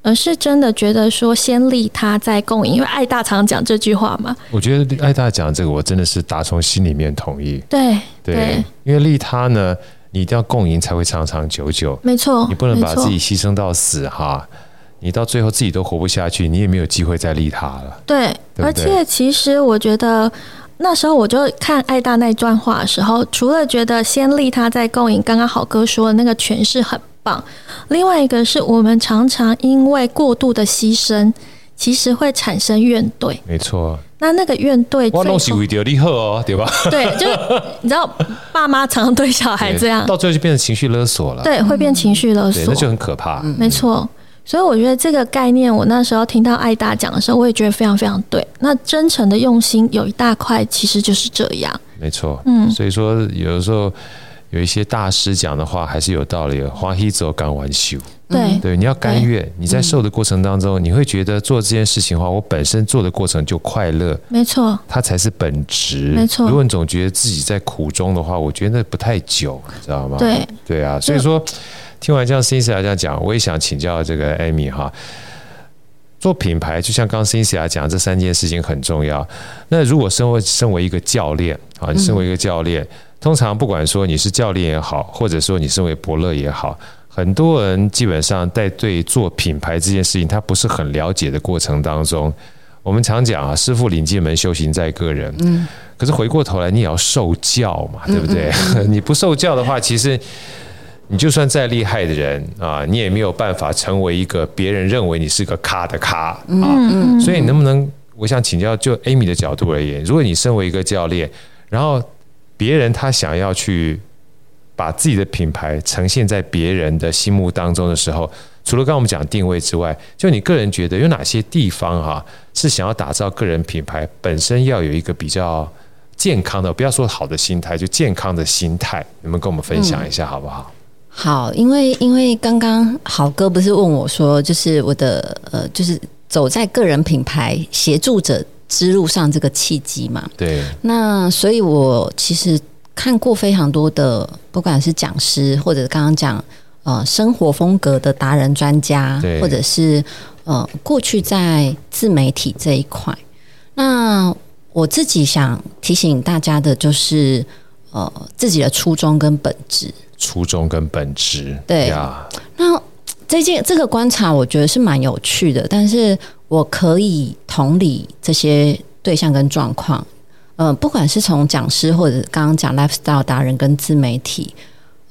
而是真的觉得说，先利他再共赢，因为爱大常讲这句话嘛。我觉得爱大讲这个，我真的是打从心里面同意。对对，因为利他呢，你一定要共赢才会长长久久。没错，你不能把自己牺牲到死哈，你到最后自己都活不下去，你也没有机会再利他了。对，对对，而且其实我觉得那时候我就看爱大那段话的时候，除了觉得先利他再共赢，刚刚好哥说的那个诠释很棒。另外一个是我们常常因为过度的牺牲，其实会产生怨怼。没错。那那个怨怼，我东西为着你好哦，对吧？对，就你知道，爸妈常常对小孩这样，到最后就变成情绪勒索了。对，会变情绪勒索，那就很可怕。嗯、没错。所以我觉得这个概念，我那时候听到艾达讲的时候，我也觉得非常非常对。那真诚的用心有一大块，其实就是这样。没错。嗯。所以说，有的时候。有一些大师讲的话还是有道理的，欢喜做甘愿修。对对，你要甘愿，你在瘦的过程当中，你会觉得做这件事情的话，我本身做的过程就快乐，没错，它才是本质，没错。如果你总觉得自己在苦中的话，我觉得那不太久，你知道吗？对对啊，所以说听完这样 Cynthia 这样讲，我也想请教这个 Amy 哈，做品牌就像刚 Cynthia 讲，这三件事情很重要。那如果身为身为一个教练啊，你身为一个教练。嗯通常不管说你是教练也好，或者说你身为伯乐也好，很多人基本上在对做品牌这件事情他不是很了解的过程当中，我们常讲啊，师傅领进门，修行在个人。嗯。可是回过头来，你也要受教嘛，对不对？你不受教的话，其实你就算再厉害的人啊，你也没有办法成为一个别人认为你是个咖的咖啊。嗯。所以你能不能，我想请教，就 Amy 的角度而言，如果你身为一个教练，然后别人他想要去把自己的品牌呈现在别人的心目当中的时候，除了刚刚我们讲定位之外，就你个人觉得有哪些地方哈是想要打造个人品牌本身要有一个比较健康的，不要说好的心态，就健康的心态，你们跟我们分享一下好不好？好，因为因为刚刚豪哥不是问我说，就是我的呃，就是走在个人品牌协助者。之路上这个契机嘛，对，那所以我其实看过非常多的，不管是讲师或者刚刚讲呃生活风格的达人专家，或者是呃过去在自媒体这一块，那我自己想提醒大家的就是，呃，自己的初衷跟本质。初衷跟本质，对。呀。那这件这个观察，我觉得是蛮有趣的，但是我可以同理这些对象跟状况。呃，不管是从讲师或者刚刚讲 lifestyle 达人跟自媒体，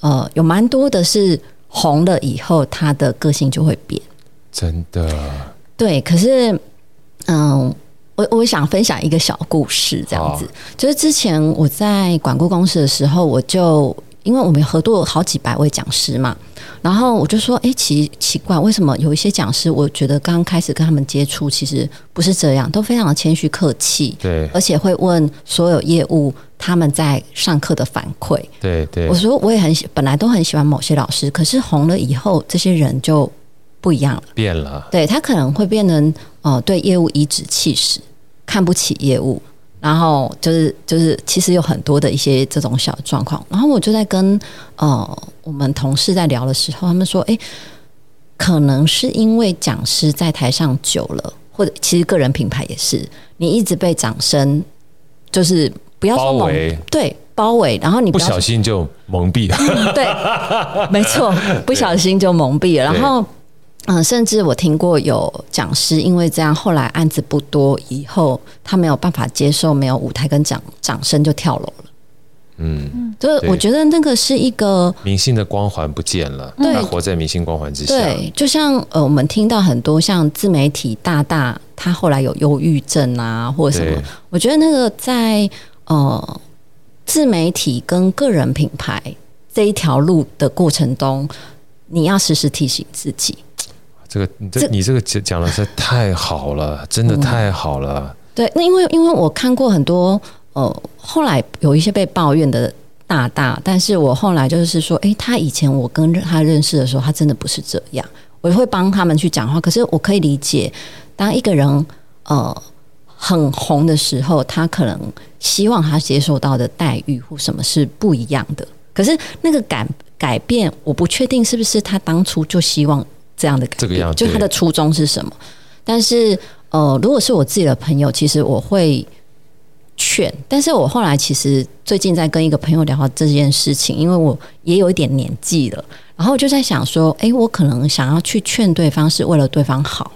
呃，有蛮多的是红了以后，他的个性就会变。真的。对，可是，嗯，我我想分享一个小故事，这样子，就是之前我在管顾公司的时候，我就。因为我们合作了好几百位讲师嘛，然后我就说，哎，奇奇怪，为什么有一些讲师，我觉得刚开始跟他们接触，其实不是这样，都非常的谦虚客气，对，而且会问所有业务他们在上课的反馈，对对。我说我也很喜，本来都很喜欢某些老师，可是红了以后，这些人就不一样了，变了，对，他可能会变成呃，对业务颐指气使，看不起业务。然后就是就是，其实有很多的一些这种小状况。然后我就在跟呃我们同事在聊的时候，他们说：“哎，可能是因为讲师在台上久了，或者其实个人品牌也是，你一直被掌声，就是不要说包围，对包围，然后你不小心就蒙蔽了。嗯，对，没错，不小心就蒙蔽了。然后。”嗯，甚至我听过有讲师因为这样，后来案子不多，以后他没有办法接受没有舞台跟掌掌声就跳楼了。嗯，就是我觉得那个是一个明星的光环不见了，对，他活在明星光环之下。对，就像呃，我们听到很多像自媒体大大，他后来有忧郁症啊，或者什么，我觉得那个在呃自媒体跟个人品牌这一条路的过程中，你要时时提醒自己。这个你这你这个讲讲的是太好了，真的太好了。嗯、对，那因为因为我看过很多呃，后来有一些被抱怨的大大，但是我后来就是说，诶，他以前我跟他认识的时候，他真的不是这样。我会帮他们去讲话，可是我可以理解，当一个人呃很红的时候，他可能希望他接受到的待遇或什么是不一样的。可是那个改改变，我不确定是不是他当初就希望。这样的感觉，这个样子，就他的初衷是什么？但是，呃，如果是我自己的朋友，其实我会劝。但是我后来其实最近在跟一个朋友聊到这件事情，因为我也有一点年纪了，然后我就在想说，诶，我可能想要去劝对方是为了对方好，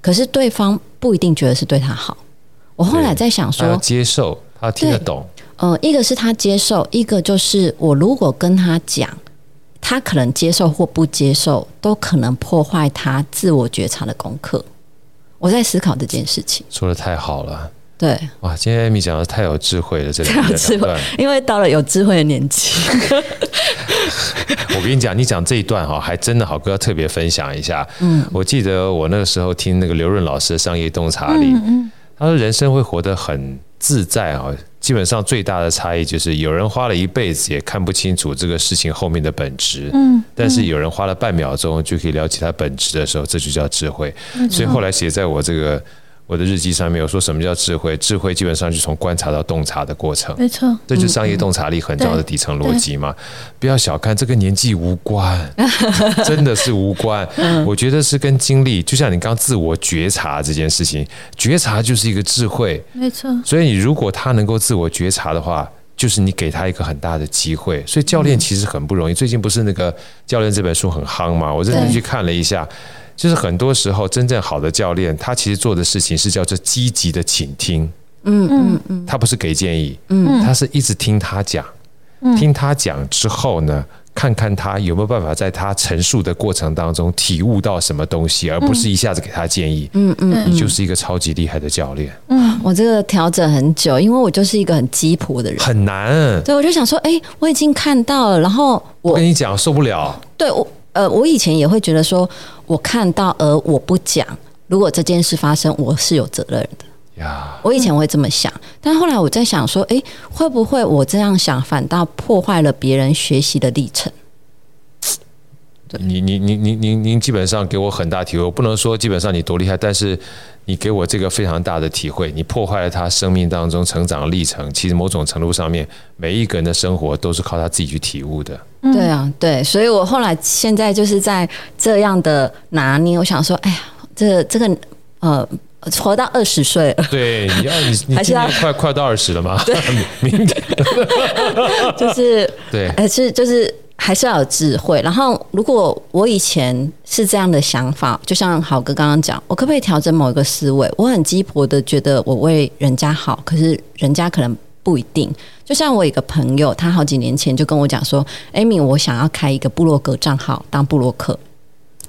可是对方不一定觉得是对他好。我后来在想说，他接受，他听得懂。呃，一个是他接受，一个就是我如果跟他讲。他可能接受或不接受，都可能破坏他自我觉察的功课。我在思考这件事情，说的太好了。对，哇，今天 Amy 讲的太有智慧了，这 太有智慧，因为到了有智慧的年纪。我跟你讲，你讲这一段哈，还真的好哥要特别分享一下。嗯，我记得我那个时候听那个刘润老师的商业洞察力，嗯嗯，他说人生会活得很自在啊。基本上最大的差异就是，有人花了一辈子也看不清楚这个事情后面的本质，嗯，但是有人花了半秒钟就可以了解它本质的时候，这就叫智慧。所以后来写在我这个。我的日记上面有说什么叫智慧？智慧基本上就从观察到洞察的过程，没错，这就是商业洞察力很重要的底层逻辑嘛。不要小看这跟年纪无关，真的是无关。我觉得是跟经历，就像你刚自我觉察这件事情，觉察就是一个智慧，没错。所以你如果他能够自我觉察的话，就是你给他一个很大的机会。所以教练其实很不容易。最近不是那个教练这本书很夯嘛？我认真去看了一下。就是很多时候，真正好的教练，他其实做的事情是叫做积极的倾听。嗯嗯嗯，他不是给建议，嗯，他是一直听他讲，听他讲之后呢，看看他有没有办法在他陈述的过程当中体悟到什么东西，而不是一下子给他建议。嗯嗯，你就是一个超级厉害的教练。嗯，我这个调整很久，因为我就是一个很鸡婆的人，很难。对，我就想说，哎，我已经看到了，然后我，我跟你讲，受不了。对我。呃，我以前也会觉得说，我看到而我不讲，如果这件事发生，我是有责任的。呀，我以前会这么想，但后来我在想说，诶，会不会我这样想反倒破坏了别人学习的历程？你你你你您您基本上给我很大体会，我不能说基本上你多厉害，但是你给我这个非常大的体会，你破坏了他生命当中成长的历程。其实某种程度上面，每一个人的生活都是靠他自己去体悟的。对啊，对，所以我后来现在就是在这样的拿捏，我想说，哎呀，这这个呃，活到二十岁了。对，你要你你今年快快到二十了吗？对，明天 就是对，还是就是还是要有智慧。然后，如果我以前是这样的想法，就像好哥刚刚讲，我可不可以调整某一个思维？我很鸡婆的觉得我为人家好，可是人家可能不一定。就像我一个朋友，他好几年前就跟我讲说：“Amy，我想要开一个部落格账号当部落客。”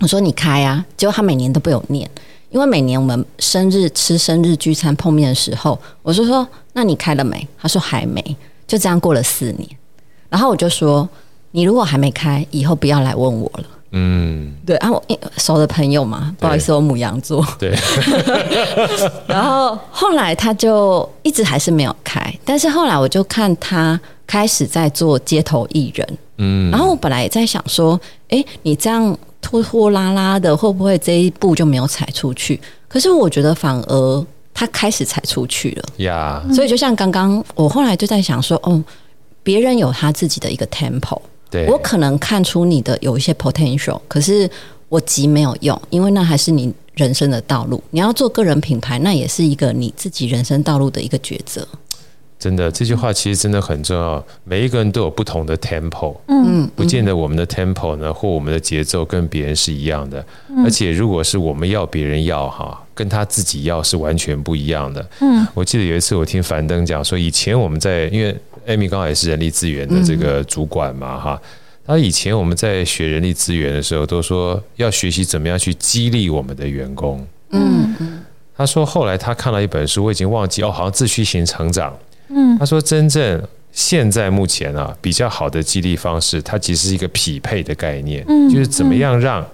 我说：“你开啊！”结果他每年都被我念。因为每年我们生日吃生日聚餐碰面的时候，我就说：“那你开了没？”他说：“还没。”就这样过了四年，然后我就说：“你如果还没开，以后不要来问我了。”嗯，对啊，我熟的朋友嘛，不好意思，我母羊座。对。然后后来他就一直还是没有开，但是后来我就看他开始在做街头艺人。嗯，然后我本来也在想说：“哎，你这样。”拖拖拉拉的，会不会这一步就没有踩出去？可是我觉得反而他开始踩出去了呀。所以就像刚刚我后来就在想说，哦，别人有他自己的一个 tempo，对我可能看出你的有一些 potential，可是我急没有用，因为那还是你人生的道路。你要做个人品牌，那也是一个你自己人生道路的一个抉择。真的，这句话其实真的很重要。每一个人都有不同的 tempo，嗯，不见得我们的 tempo 呢，或我们的节奏跟别人是一样的。而且，如果是我们要别人要哈，跟他自己要是完全不一样的。嗯，我记得有一次我听樊登讲说，以前我们在，因为 Amy 刚好也是人力资源的这个主管嘛，哈，他以前我们在学人力资源的时候，都说要学习怎么样去激励我们的员工。嗯。嗯，他说后来他看了一本书，我已经忘记哦，好像自驱型成长。嗯，他说真正现在目前啊比较好的激励方式，它其实是一个匹配的概念，嗯，就是怎么样让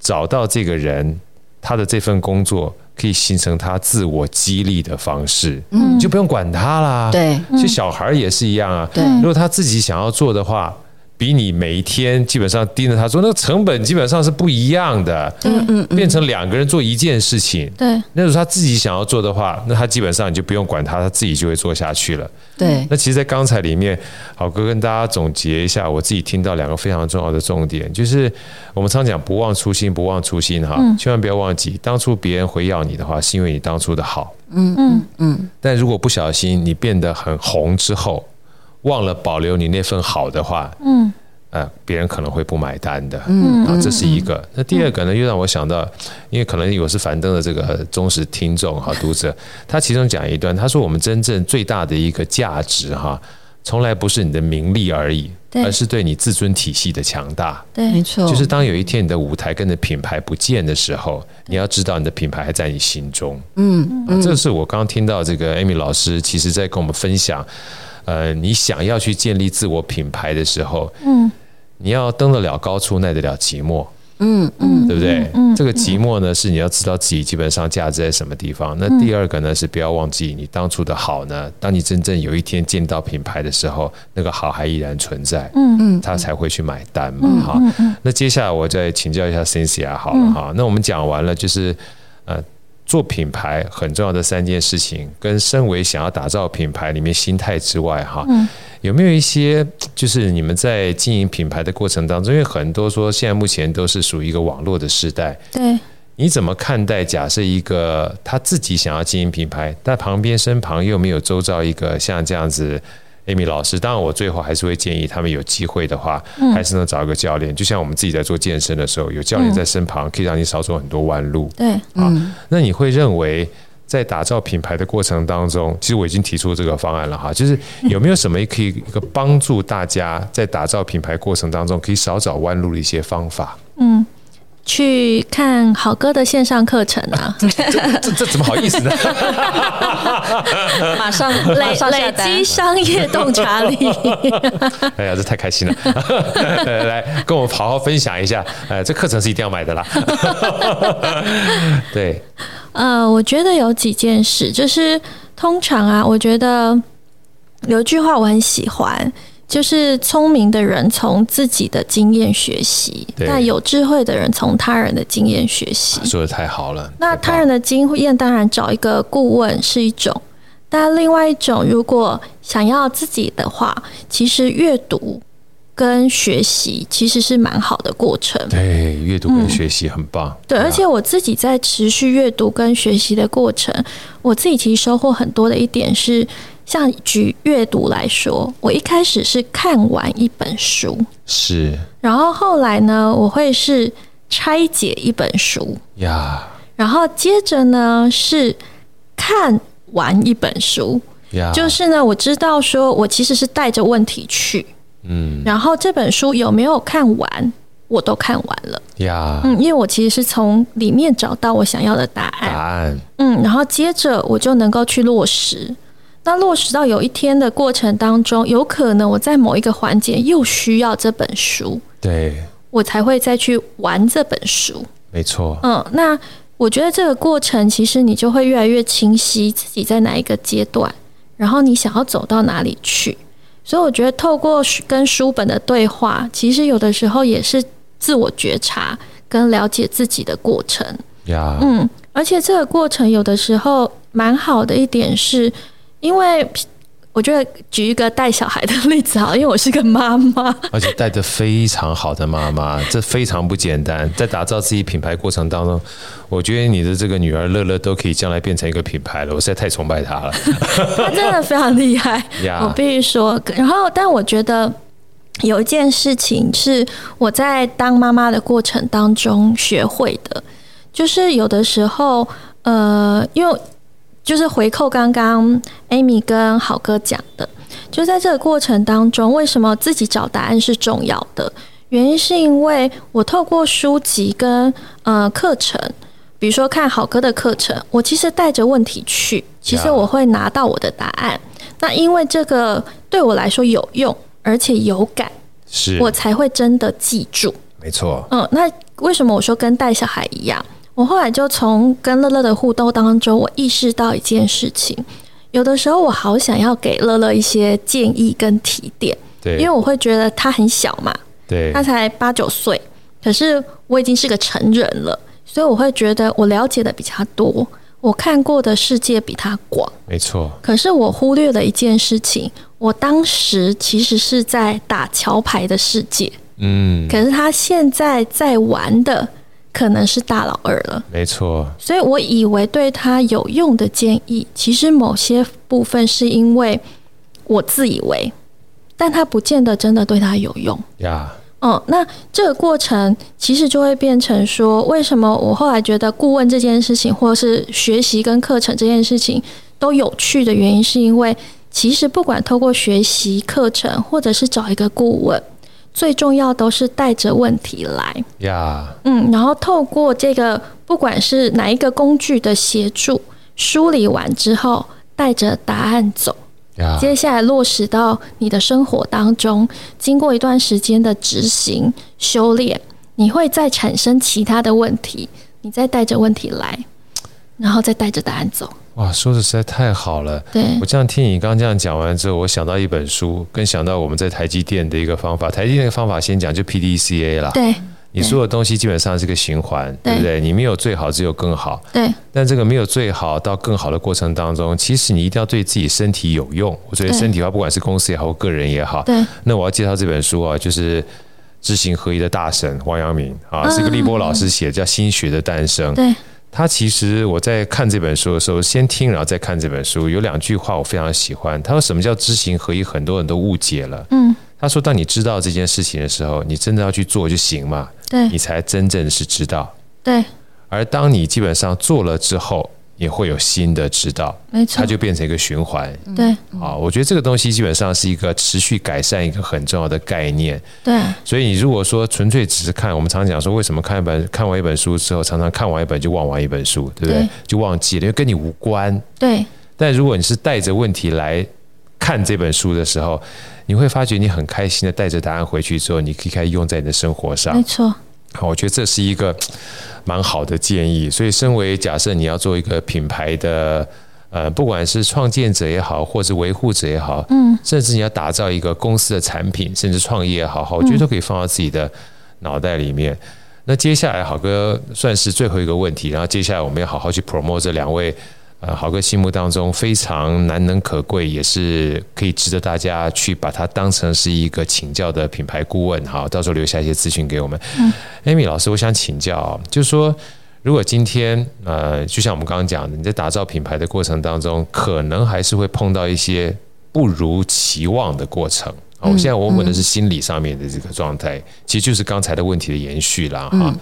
找到这个人他的这份工作可以形成他自我激励的方式，嗯，你就不用管他啦，对，其实小孩也是一样啊，对，如果他自己想要做的话。比你每一天基本上盯着他做，那个成本基本上是不一样的。嗯嗯，变成两个人做一件事情。对，那如果他自己想要做的话，那他基本上你就不用管他，他自己就会做下去了。对。那其实，在刚才里面，好哥跟大家总结一下，我自己听到两个非常重要的重点，就是我们常讲不忘初心，不忘初心哈，千万不要忘记当初别人回要你的话，是因为你当初的好。嗯嗯嗯。但如果不小心你变得很红之后，忘了保留你那份好的话，嗯，呃，别人可能会不买单的，嗯，啊，这是一个。那第二个呢，又让我想到，因为可能我是樊登的这个忠实听众哈，读者，他其中讲一段，他说我们真正最大的一个价值哈，从来不是你的名利而已，而是对你自尊体系的强大。对，没错。就是当有一天你的舞台跟你的品牌不见的时候，你要知道你的品牌还在你心中。嗯，啊，这是我刚刚听到这个 Amy 老师，其实在跟我们分享。呃，你想要去建立自我品牌的时候，嗯，你要登得了高处，耐得了寂寞，嗯嗯，对不对？嗯，这个寂寞呢，是你要知道自己基本上价值在什么地方。那第二个呢，是不要忘记你当初的好呢。当你真正有一天见到品牌的时候，那个好还依然存在，嗯嗯，他才会去买单嘛，哈。那接下来我再请教一下 Cynthia 好了哈。那我们讲完了，就是呃。做品牌很重要的三件事情，跟身为想要打造品牌里面心态之外，哈，有没有一些就是你们在经营品牌的过程当中，因为很多说现在目前都是属于一个网络的时代，对，你怎么看待？假设一个他自己想要经营品牌，但旁边身旁又没有周遭一个像这样子。Amy 老师，当然我最后还是会建议他们有机会的话，还是能找一个教练。就像我们自己在做健身的时候，有教练在身旁，可以让你少走很多弯路。对，啊，那你会认为在打造品牌的过程当中，其实我已经提出这个方案了哈，就是有没有什么可以一个帮助大家在打造品牌过程当中可以少找弯路的一些方法？嗯。去看好哥的线上课程啊！这这这怎么好意思呢？马上累累积商业洞察力。哎呀，这太开心了！来跟我好好分享一下。哎，这课程是一定要买的啦。对，呃，我觉得有几件事，就是通常啊，我觉得有一句话我很喜欢。就是聪明的人从自己的经验学习，那有智慧的人从他人的经验学习。说的太好了。那他人的经验当然找一个顾问是一种，但另外一种，如果想要自己的话，其实阅读跟学习其实是蛮好的过程。对，阅读跟学习很棒。嗯、对，而且我自己在持续阅读跟学习的过程，我自己其实收获很多的一点是，像举阅读来说，我一开始是看完一本书，是，然后后来呢，我会是拆解一本书呀，然后接着呢是看完一本书呀，就是呢，我知道说我其实是带着问题去。嗯，然后这本书有没有看完？我都看完了呀。嗯，因为我其实是从里面找到我想要的答案。答案。嗯，然后接着我就能够去落实。那落实到有一天的过程当中，有可能我在某一个环节又需要这本书，对，我才会再去玩这本书。没错。嗯，那我觉得这个过程其实你就会越来越清晰自己在哪一个阶段，然后你想要走到哪里去。所以我觉得，透过跟书本的对话，其实有的时候也是自我觉察跟了解自己的过程。呀，嗯，而且这个过程有的时候蛮好的一点是，因为。我觉得举一个带小孩的例子好，因为我是个妈妈，而且带的非常好的妈妈，这非常不简单。在打造自己品牌过程当中，我觉得你的这个女儿乐乐都可以将来变成一个品牌了。我实在太崇拜她了，她真的非常厉害。我必须说，然后，但我觉得有一件事情是我在当妈妈的过程当中学会的，就是有的时候，呃，因为。就是回扣刚刚 Amy 跟好哥讲的，就在这个过程当中，为什么自己找答案是重要的？原因是因为我透过书籍跟呃课程，比如说看好哥的课程，我其实带着问题去，其实我会拿到我的答案。那因为这个对我来说有用，而且有感，是我才会真的记住。没错。嗯，那为什么我说跟带小孩一样？我后来就从跟乐乐的互动当中，我意识到一件事情：有的时候我好想要给乐乐一些建议跟提点，对，因为我会觉得他很小嘛，对，他才八九岁，可是我已经是个成人了，所以我会觉得我了解的比他多，我看过的世界比他广，没错。可是我忽略了一件事情，我当时其实是在打桥牌的世界，嗯，可是他现在在玩的。可能是大老二了，没错。所以我以为对他有用的建议，其实某些部分是因为我自以为，但他不见得真的对他有用呀。嗯，那这个过程其实就会变成说，为什么我后来觉得顾问这件事情，或者是学习跟课程这件事情都有趣的原因，是因为其实不管透过学习课程，或者是找一个顾问。最重要都是带着问题来呀.嗯，然后透过这个不管是哪一个工具的协助，梳理完之后，带着答案走.接下来落实到你的生活当中，经过一段时间的执行修炼，你会再产生其他的问题，你再带着问题来，然后再带着答案走。哇，说的实在太好了！对，我这样听你刚刚这样讲完之后，我想到一本书，更想到我们在台积电的一个方法。台积电的方法先讲就 PDCA 啦。对，你所有东西基本上是个循环，对不对？你没有最好，只有更好。对。但这个没有最好到更好的过程当中，其实你一定要对自己身体有用。我觉得身体的话，不管是公司也好，个人也好。对。那我要介绍这本书啊，就是知行合一的大神王阳明啊，是个立波老师写的，叫《心学的诞生》。对。他其实我在看这本书的时候，先听然后再看这本书，有两句话我非常喜欢。他说：“什么叫知行合一？很多人都误解了。”嗯，他说：“当你知道这件事情的时候，你真的要去做就行嘛？对，你才真正是知道。对，而当你基本上做了之后。”也会有新的指导，没错，它就变成一个循环。对，啊，我觉得这个东西基本上是一个持续改善一个很重要的概念。对，所以你如果说纯粹只是看，我们常常讲说，为什么看一本看完一本书之后，常常看完一本就忘完一本书，对不对？对，就忘记了，因为跟你无关。对。但如果你是带着问题来看这本书的时候，你会发觉你很开心的带着答案回去之后，你可以开始用在你的生活上。没错。好，我觉得这是一个。蛮好的建议，所以身为假设你要做一个品牌的，呃，不管是创建者也好，或是维护者也好，嗯，甚至你要打造一个公司的产品，甚至创业也好，好，我觉得都可以放到自己的脑袋里面。那接下来，好哥算是最后一个问题，然后接下来我们要好好去 promote 这两位。呃，豪哥心目当中非常难能可贵，也是可以值得大家去把它当成是一个请教的品牌顾问。哈，到时候留下一些资讯给我们。嗯，Amy 老师，我想请教，就是说，如果今天呃，就像我们刚刚讲的，你在打造品牌的过程当中，可能还是会碰到一些不如期望的过程。好，我现在我问的是心理上面的这个状态，其实就是刚才的问题的延续了哈。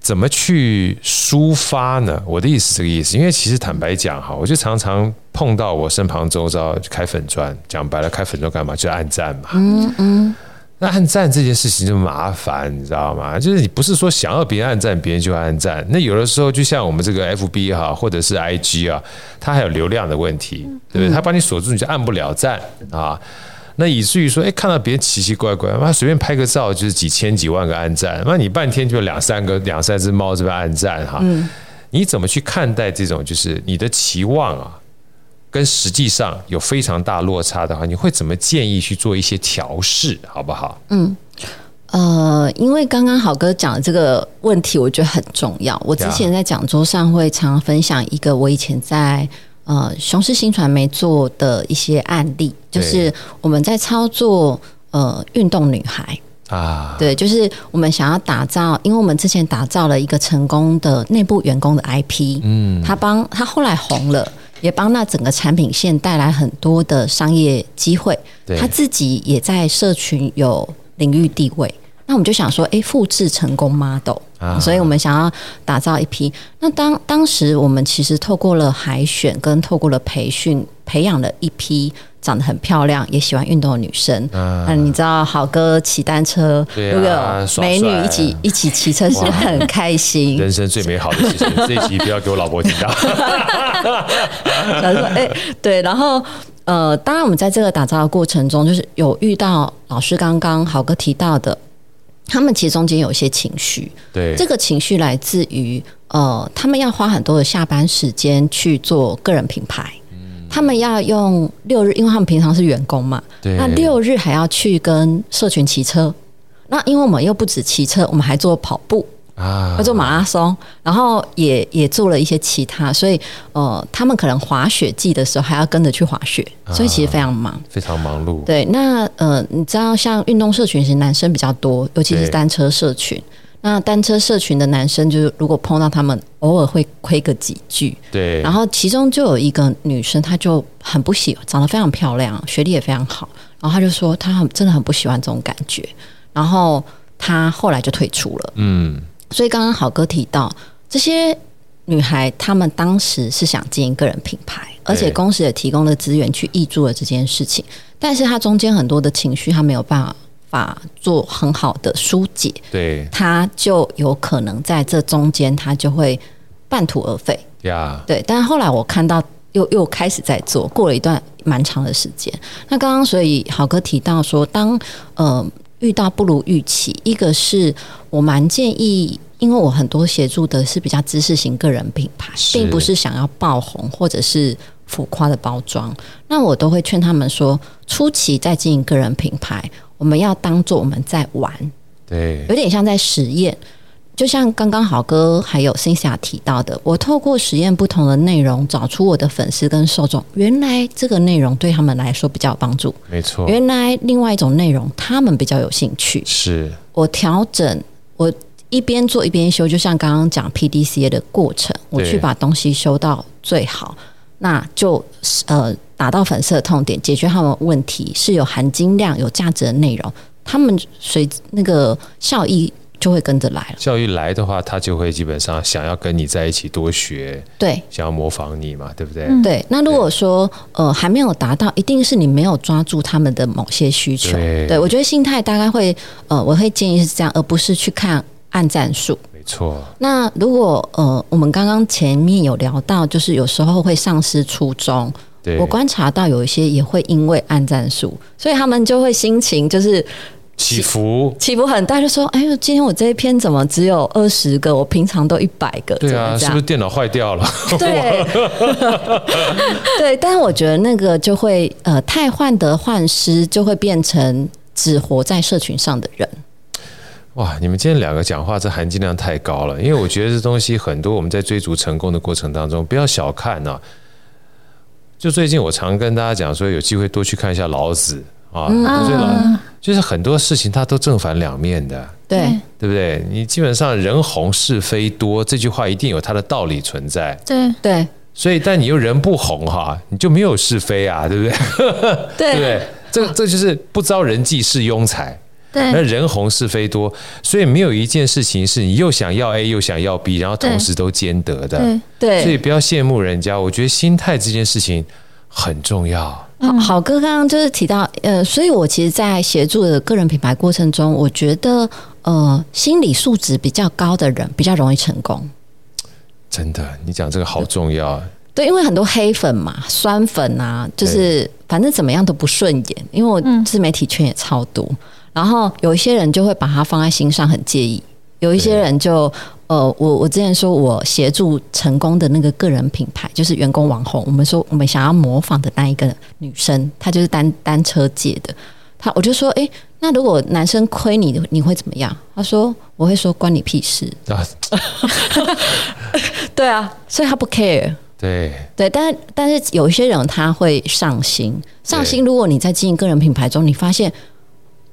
怎么去抒发呢？我的意思是这个意思，因为其实坦白讲哈，我就常常碰到我身旁周遭开粉砖，讲白了开粉砖干嘛？就按赞嘛。嗯嗯。那按赞这件事情就麻烦，你知道吗？就是你不是说想要别人按赞，别人就按赞。那有的时候就像我们这个 FB 哈，或者是 IG 啊，它还有流量的问题，对不对？它把你锁住，你就按不了赞啊。那以至于说，哎，看到别人奇奇怪怪，妈随便拍个照就是几千几万个按赞，那你半天就两三个两三只猫这边按赞哈，你怎么去看待这种就是你的期望啊，跟实际上有非常大落差的话，你会怎么建议去做一些调试，好不好？嗯，呃，因为刚刚好哥讲的这个问题，我觉得很重要。我之前在讲桌上会常常分享一个我以前在。呃，雄狮新传媒做的一些案例，就是我们在操作呃运动女孩啊，对，就是我们想要打造，因为我们之前打造了一个成功的内部员工的 IP，嗯，他帮他后来红了，也帮那整个产品线带来很多的商业机会，他自己也在社群有领域地位。那我们就想说，哎，复制成功 model，所以我们想要打造一批。那当当时我们其实透过了海选跟透过了培训，培养了一批长得很漂亮、也喜欢运动的女生。嗯，你知道，好哥骑单车，如果有美女一起一起骑车，是很开心。人生最美好的事情，这一集不要给我老婆听到。他说：“哎，对，然后呃，当然我们在这个打造的过程中，就是有遇到老师刚刚郝哥提到的。”他们其实中间有一些情绪，对，这个情绪来自于呃，他们要花很多的下班时间去做个人品牌，嗯，他们要用六日，因为他们平常是员工嘛，那六日还要去跟社群骑车，那因为我们又不止骑车，我们还做跑步。啊，要做马拉松，然后也也做了一些其他，所以呃，他们可能滑雪季的时候还要跟着去滑雪，所以其实非常忙，非常忙碌。对，那呃，你知道像运动社群是男生比较多，尤其是单车社群。那单车社群的男生，就是如果碰到他们，偶尔会亏个几句。对，然后其中就有一个女生，她就很不喜欢，长得非常漂亮，学历也非常好，然后她就说她很真的很不喜欢这种感觉，然后她后来就退出了。嗯。所以刚刚好哥提到，这些女孩她们当时是想经营个人品牌，而且公司也提供了资源去挹注了这件事情。但是她中间很多的情绪，她没有办法做很好的疏解，对，她就有可能在这中间，她就会半途而废。呀，对。但是后来我看到又又开始在做，过了一段蛮长的时间。那刚刚所以好哥提到说，当呃。遇到不如预期，一个是我蛮建议，因为我很多协助的是比较知识型个人品牌，并不是想要爆红或者是浮夸的包装。那我都会劝他们说，初期在经营个人品牌，我们要当做我们在玩，对，有点像在实验。就像刚刚好哥还有 Cynthia 提到的，我透过实验不同的内容，找出我的粉丝跟受众，原来这个内容对他们来说比较有帮助。没错，原来另外一种内容他们比较有兴趣。是我调整，我一边做一边修，就像刚刚讲 PDCA 的过程，我去把东西修到最好，那就呃打到粉丝的痛点，解决他们问题，是有含金量、有价值的内容，他们随那个效益。就会跟着来了。教育来的话，他就会基本上想要跟你在一起多学，对，想要模仿你嘛，对不对？嗯、对。那如果说呃还没有达到，一定是你没有抓住他们的某些需求。对，对我觉得心态大概会呃，我会建议是这样，而不是去看按战术。没错。那如果呃，我们刚刚前面有聊到，就是有时候会丧失初衷。对。我观察到有一些也会因为按战术，所以他们就会心情就是。起伏起伏很大，就说：“哎呦，今天我这一篇怎么只有二十个？我平常都一百个。”对啊，是不是电脑坏掉了？对，对。但是我觉得那个就会呃，太患得患失，就会变成只活在社群上的人。哇，你们今天两个讲话，这含金量太高了。因为我觉得这东西很多，我们在追逐成功的过程当中，不要小看啊。就最近我常跟大家讲说，有机会多去看一下老子啊，所以老就是很多事情它都正反两面的，对对不对？你基本上人红是非多，这句话一定有它的道理存在。对对，所以但你又人不红哈，你就没有是非啊，对不对？对不对？这这就是不招人忌是庸才。对，那人红是非多，所以没有一件事情是你又想要 A 又想要 B，然后同时都兼得的。对，对，所以不要羡慕人家。我觉得心态这件事情很重要。好，好哥刚刚就是提到，呃，所以我其实，在协助的个人品牌过程中，我觉得，呃，心理素质比较高的人比较容易成功。真的，你讲这个好重要。对，对，因为很多黑粉嘛，酸粉啊，就是反正怎么样都不顺眼。因为我自媒体圈也超多。然后有一些人就会把它放在心上，很介意；有一些人就，呃，我我之前说我协助成功的那个个人品牌，就是员工网红。我们说我们想要模仿的那一个女生，她就是单单车界的。她我就说，哎，那如果男生亏你，你会怎么样？她说，我会说关你屁事。啊对啊，所以她不 care。对对，但但是有一些人他会上心，上心。如果你在经营个人品牌中，你发现。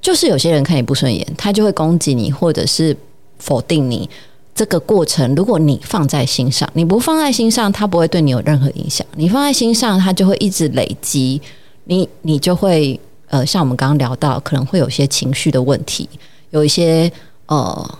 就是有些人看你不顺眼，他就会攻击你，或者是否定你。这个过程，如果你放在心上，你不放在心上，他不会对你有任何影响。你放在心上，他就会一直累积，你你就会呃，像我们刚刚聊到，可能会有些情绪的问题，有一些呃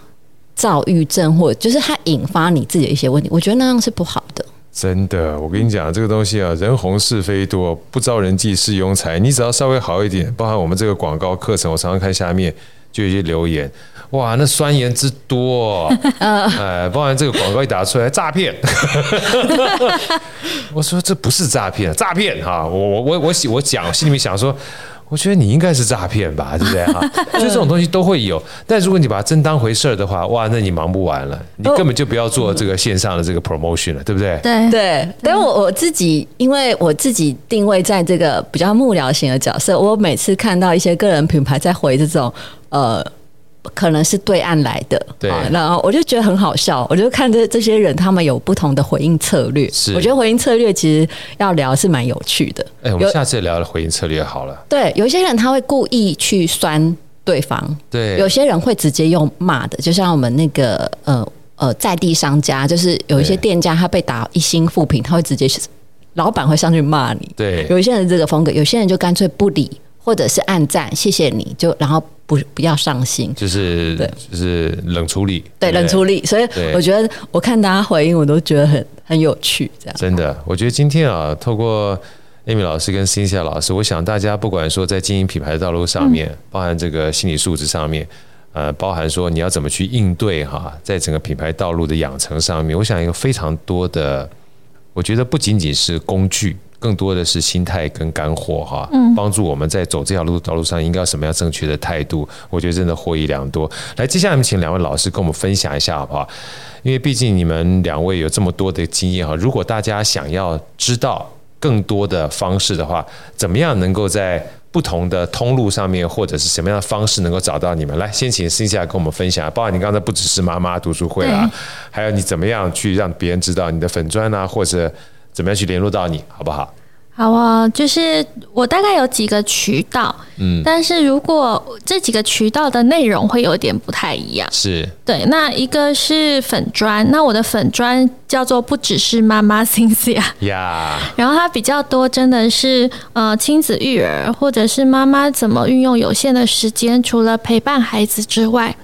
躁郁症，或者就是它引发你自己的一些问题。我觉得那样是不好的。真的，我跟你讲，这个东西啊，人红是非多，不招人忌是庸才。你只要稍微好一点，包含我们这个广告课程，我常常看下面就有一些留言，哇，那酸言之多，哎，包含这个广告一打出来，诈骗。我说这不是诈骗，诈骗哈，我我我我我讲，心里面想说。我觉得你应该是诈骗吧，对不对哈？所以这种东西都会有，但如果你把它真当回事儿的话，哇，那你忙不完了，你根本就不要做这个线上的这个 promotion 了，对不对？对对。但我我自己，因为我自己定位在这个比较幕僚型的角色，我每次看到一些个人品牌在回这种呃。可能是对岸来的，对，然后我就觉得很好笑，我就看这这些人，他们有不同的回应策略。是，我觉得回应策略其实要聊是蛮有趣的。哎，我们下次聊回应策略好了。对，有一些人他会故意去酸对方，对，有些人会直接用骂的，就像我们那个呃呃在地商家，就是有一些店家他被打一星负评，他会直接老板会上去骂你。对，有一些人这个风格，有些人就干脆不理。或者是按赞，谢谢你就，然后不不要上心，就是对，就是冷处理，对，冷处理。所以我觉得我看大家回应，我都觉得很很有趣，这样。真的，我觉得今天啊，透过 Amy 老师跟 Cynthia 老师，我想大家不管说在经营品牌的道路上面，嗯、包含这个心理素质上面，呃，包含说你要怎么去应对哈，在整个品牌道路的养成上面，我想有非常多的，我觉得不仅仅是工具。更多的是心态跟干货哈，帮助我们在走这条路道路上应该有什么样正确的态度，我觉得真的获益良多。来，接下来我们请两位老师跟我们分享一下好不好？因为毕竟你们两位有这么多的经验哈，如果大家想要知道更多的方式的话，怎么样能够在不同的通路上面，或者是什么样的方式能够找到你们？来，先请 Cynthia 跟我们分享，包括你刚才不只是妈妈读书会啊，还有你怎么样去让别人知道你的粉砖啊，或者。怎么样去联络到你，好不好？好啊，就是我大概有几个渠道，嗯，但是如果这几个渠道的内容会有点不太一样，是对。那一个是粉专，那我的粉专叫做不只是妈妈 Cynthia 呀 然后它比较多真的是呃亲子育儿，或者是妈妈怎么运用有限的时间，除了陪伴孩子之外。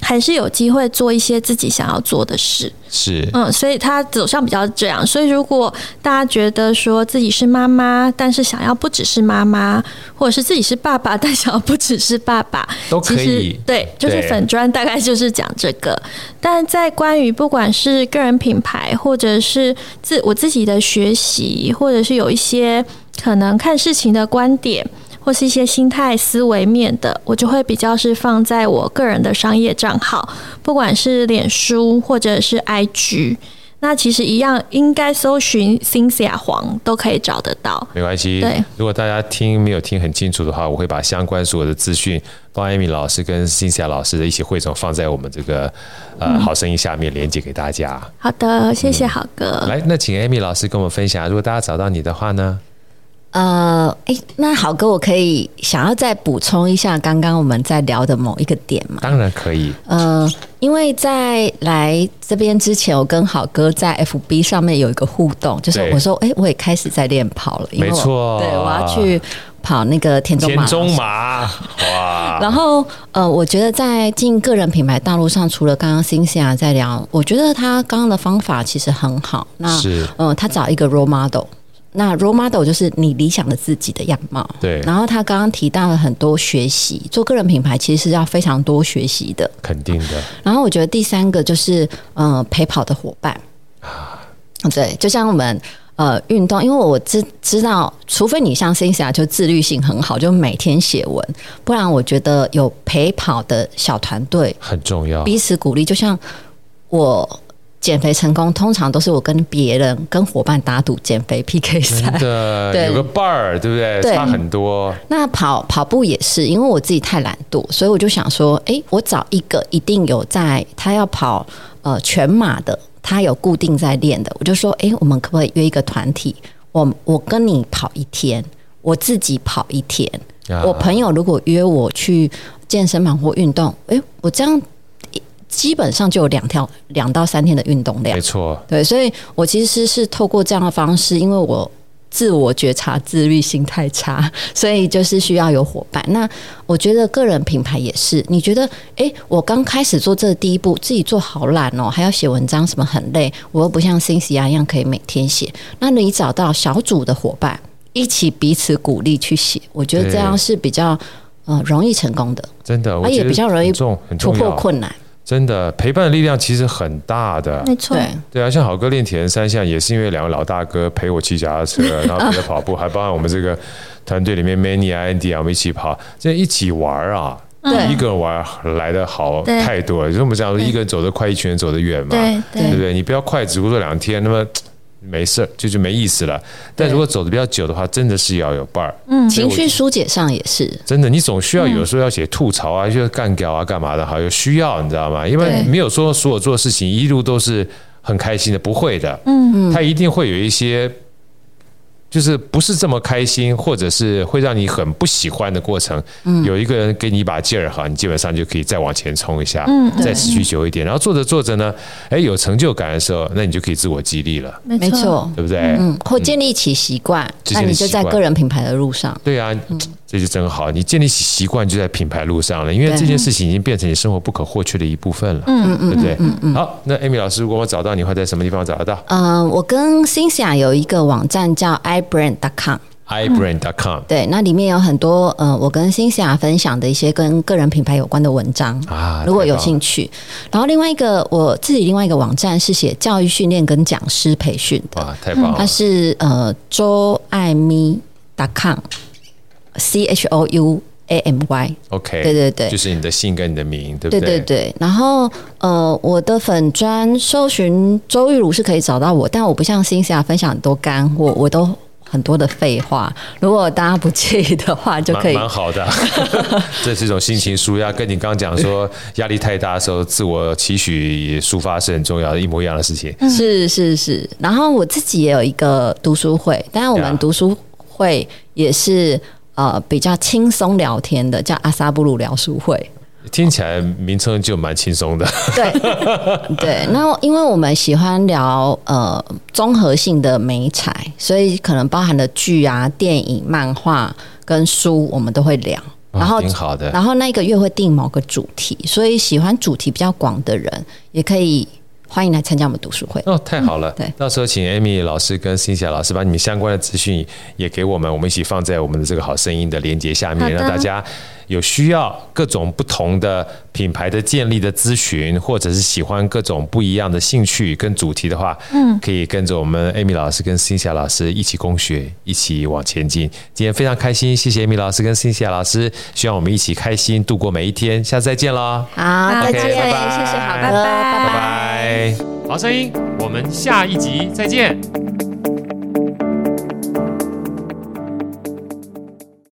还是有机会做一些自己想要做的事，是，嗯，所以他走向比较这样。所以如果大家觉得说自己是妈妈，但是想要不只是妈妈，或者是自己是爸爸，但想要不只是爸爸，都可以。对，就是粉砖大概就是讲这个。但在关于不管是个人品牌，或者是自我自己的学习，或者是有一些可能看事情的观点。或是一些心态思维面的，我就会比较是放在我个人的商业账号，不管是脸书或者是 IG，那其实一样，应该搜寻 Cynthia 黄都可以找得到。没关系，对，如果大家听没有听很清楚的话，我会把相关所有的资讯。帮 Amy 老师跟 Cynthia 老师的一起汇总放在我们这个呃好声音下面连接给大家。好的，谢谢好哥。来，那请 Amy 老师跟我们分享，如果大家找到你的话呢？呃，哎，那好哥，我可以想要再补充一下刚刚我们在聊的某一个点吗？当然可以。呃，因为在来这边之前，我跟好哥在 FB 上面有一个互动，就是我说，哎，我也开始在练跑了，没错，对，我要去跑那个田中马。田中马，哇！然后，呃，我觉得在进个人品牌道路上，除了刚刚 Cynthia 在聊，我觉得他刚刚的方法其实很好。那是，嗯、呃，他找一个 role model。那 role model 就是你理想的自己的样貌。对。然后他刚刚提到了很多学习，做个人品牌其实是要非常多学习的。肯定的。然后我觉得第三个就是呃陪跑的伙伴啊，对，就像我们呃运动，因为我知知道，除非你像 Cynthia 就自律性很好，就每天写文，不然我觉得有陪跑的小团队很重要，彼此鼓励，就像我。减肥成功，通常都是我跟别人、跟伙伴打赌减肥 PK 赛，对，有个伴儿，对不对？对，差很多。那跑跑步也是，因为我自己太懒惰，所以我就想说，哎，我找一个一定有在他要跑呃全马的，他有固定在练的，我就说，哎，我们可不可以约一个团体？我我跟你跑一天，我自己跑一天。啊、我朋友如果约我去健身房或运动，哎，我这样。基本上就有两条两到三天的运动量，没错。对，所以我其实是透过这样的方式，因为我自我觉察自律性太差，所以就是需要有伙伴。那我觉得个人品牌也是，你觉得，诶，我刚开始做这第一步，自己做好懒哦，还要写文章，什么很累，我又不像 Cynthia 一样可以每天写。那你找到小组的伙伴，一起彼此鼓励去写，我觉得这样是比较呃容易成功的，真的，而也比较容易突破困难。真的陪伴的力量其实很大的，没错。对啊，像好哥练铁人三项也是因为两个老大哥陪我骑脚踏车，然后陪着跑步，还包含我们这个团队里面 Manny 啊、Andy 啊，我们一起跑，这一起玩啊，一个人玩来的好太多了。就是我们讲说，一个人走得快，一群人走得远嘛，对不对？你不要快，只不过两天，那么。没事儿，就就没意思了。但如果走的比较久的话，真的是要有伴儿。嗯，情绪疏解上也是真的。你总需要有的时候要写吐槽啊，就干掉啊，干嘛的？哈，有需要，你知道吗？因为没有说所有做的事情一路都是很开心的，不会的。嗯嗯，他一定会有一些。就是不是这么开心，或者是会让你很不喜欢的过程。嗯，有一个人给你一把劲儿哈，你基本上就可以再往前冲一下，嗯，再持续久一点。然后做着做着呢，哎，有成就感的时候，那你就可以自我激励了。没错，对不对？嗯，或建立起习惯，那你就在个人品牌的路上。对啊，这就真好。你建立起习惯，就在品牌路上了。因为这件事情已经变成你生活不可或缺的一部分了。嗯嗯，对不对？嗯嗯。好，那 Amy 老师，如果我找到你会在什么地方找得到？嗯，我跟 Cynthia 有一个网站叫 ibrand.com，ibrand.com。对，那里面有很多呃，我跟 Cynthia 分享的一些跟个人品牌有关的文章啊，如果有兴趣。然后另外一个我自己另外一个网站是写教育训练跟讲师培训的，哇，太棒了！它是呃周爱咪 .com，C H O U A M Y，OK，对对对，就是你的姓跟你的名，对不对？对对对。然后呃，我的粉专搜寻周玉如是可以找到我，但我不像 Cynthia 分享很多干货，我都。很多的废话，如果大家不介意的话，就可以。蛮好的，这是一种心情舒压，跟你刚刚讲说压力太大的时候，自我期许抒发是很重要的，一模一样的事情。是是是，然后我自己也有一个读书会，当然我们读书会也是呃比较轻松聊天的，叫阿萨布鲁聊书会。听起来名称就蛮轻松的。对 对，那因为我们喜欢聊呃综合性的美彩，所以可能包含的剧啊、电影、漫画跟书，我们都会聊。然后挺好的。然后那个月会定某个主题，所以喜欢主题比较广的人也可以。欢迎来参加我们读书会哦，太好了！嗯、对，到时候请 Amy 老师跟 Cynthia 老师把你们相关的资讯也给我们，我们一起放在我们的这个好声音的连接下面，让大家有需要各种不同的品牌的建立的咨询，或者是喜欢各种不一样的兴趣跟主题的话，嗯，可以跟着我们 Amy 老师跟 Cynthia 老师一起共学，一起往前进。今天非常开心，谢谢 Amy 老师跟 Cynthia 老师，希望我们一起开心度过每一天。下次再见喽！好，再见，谢谢，好，拜拜，拜拜。好声音，我们下一集再见。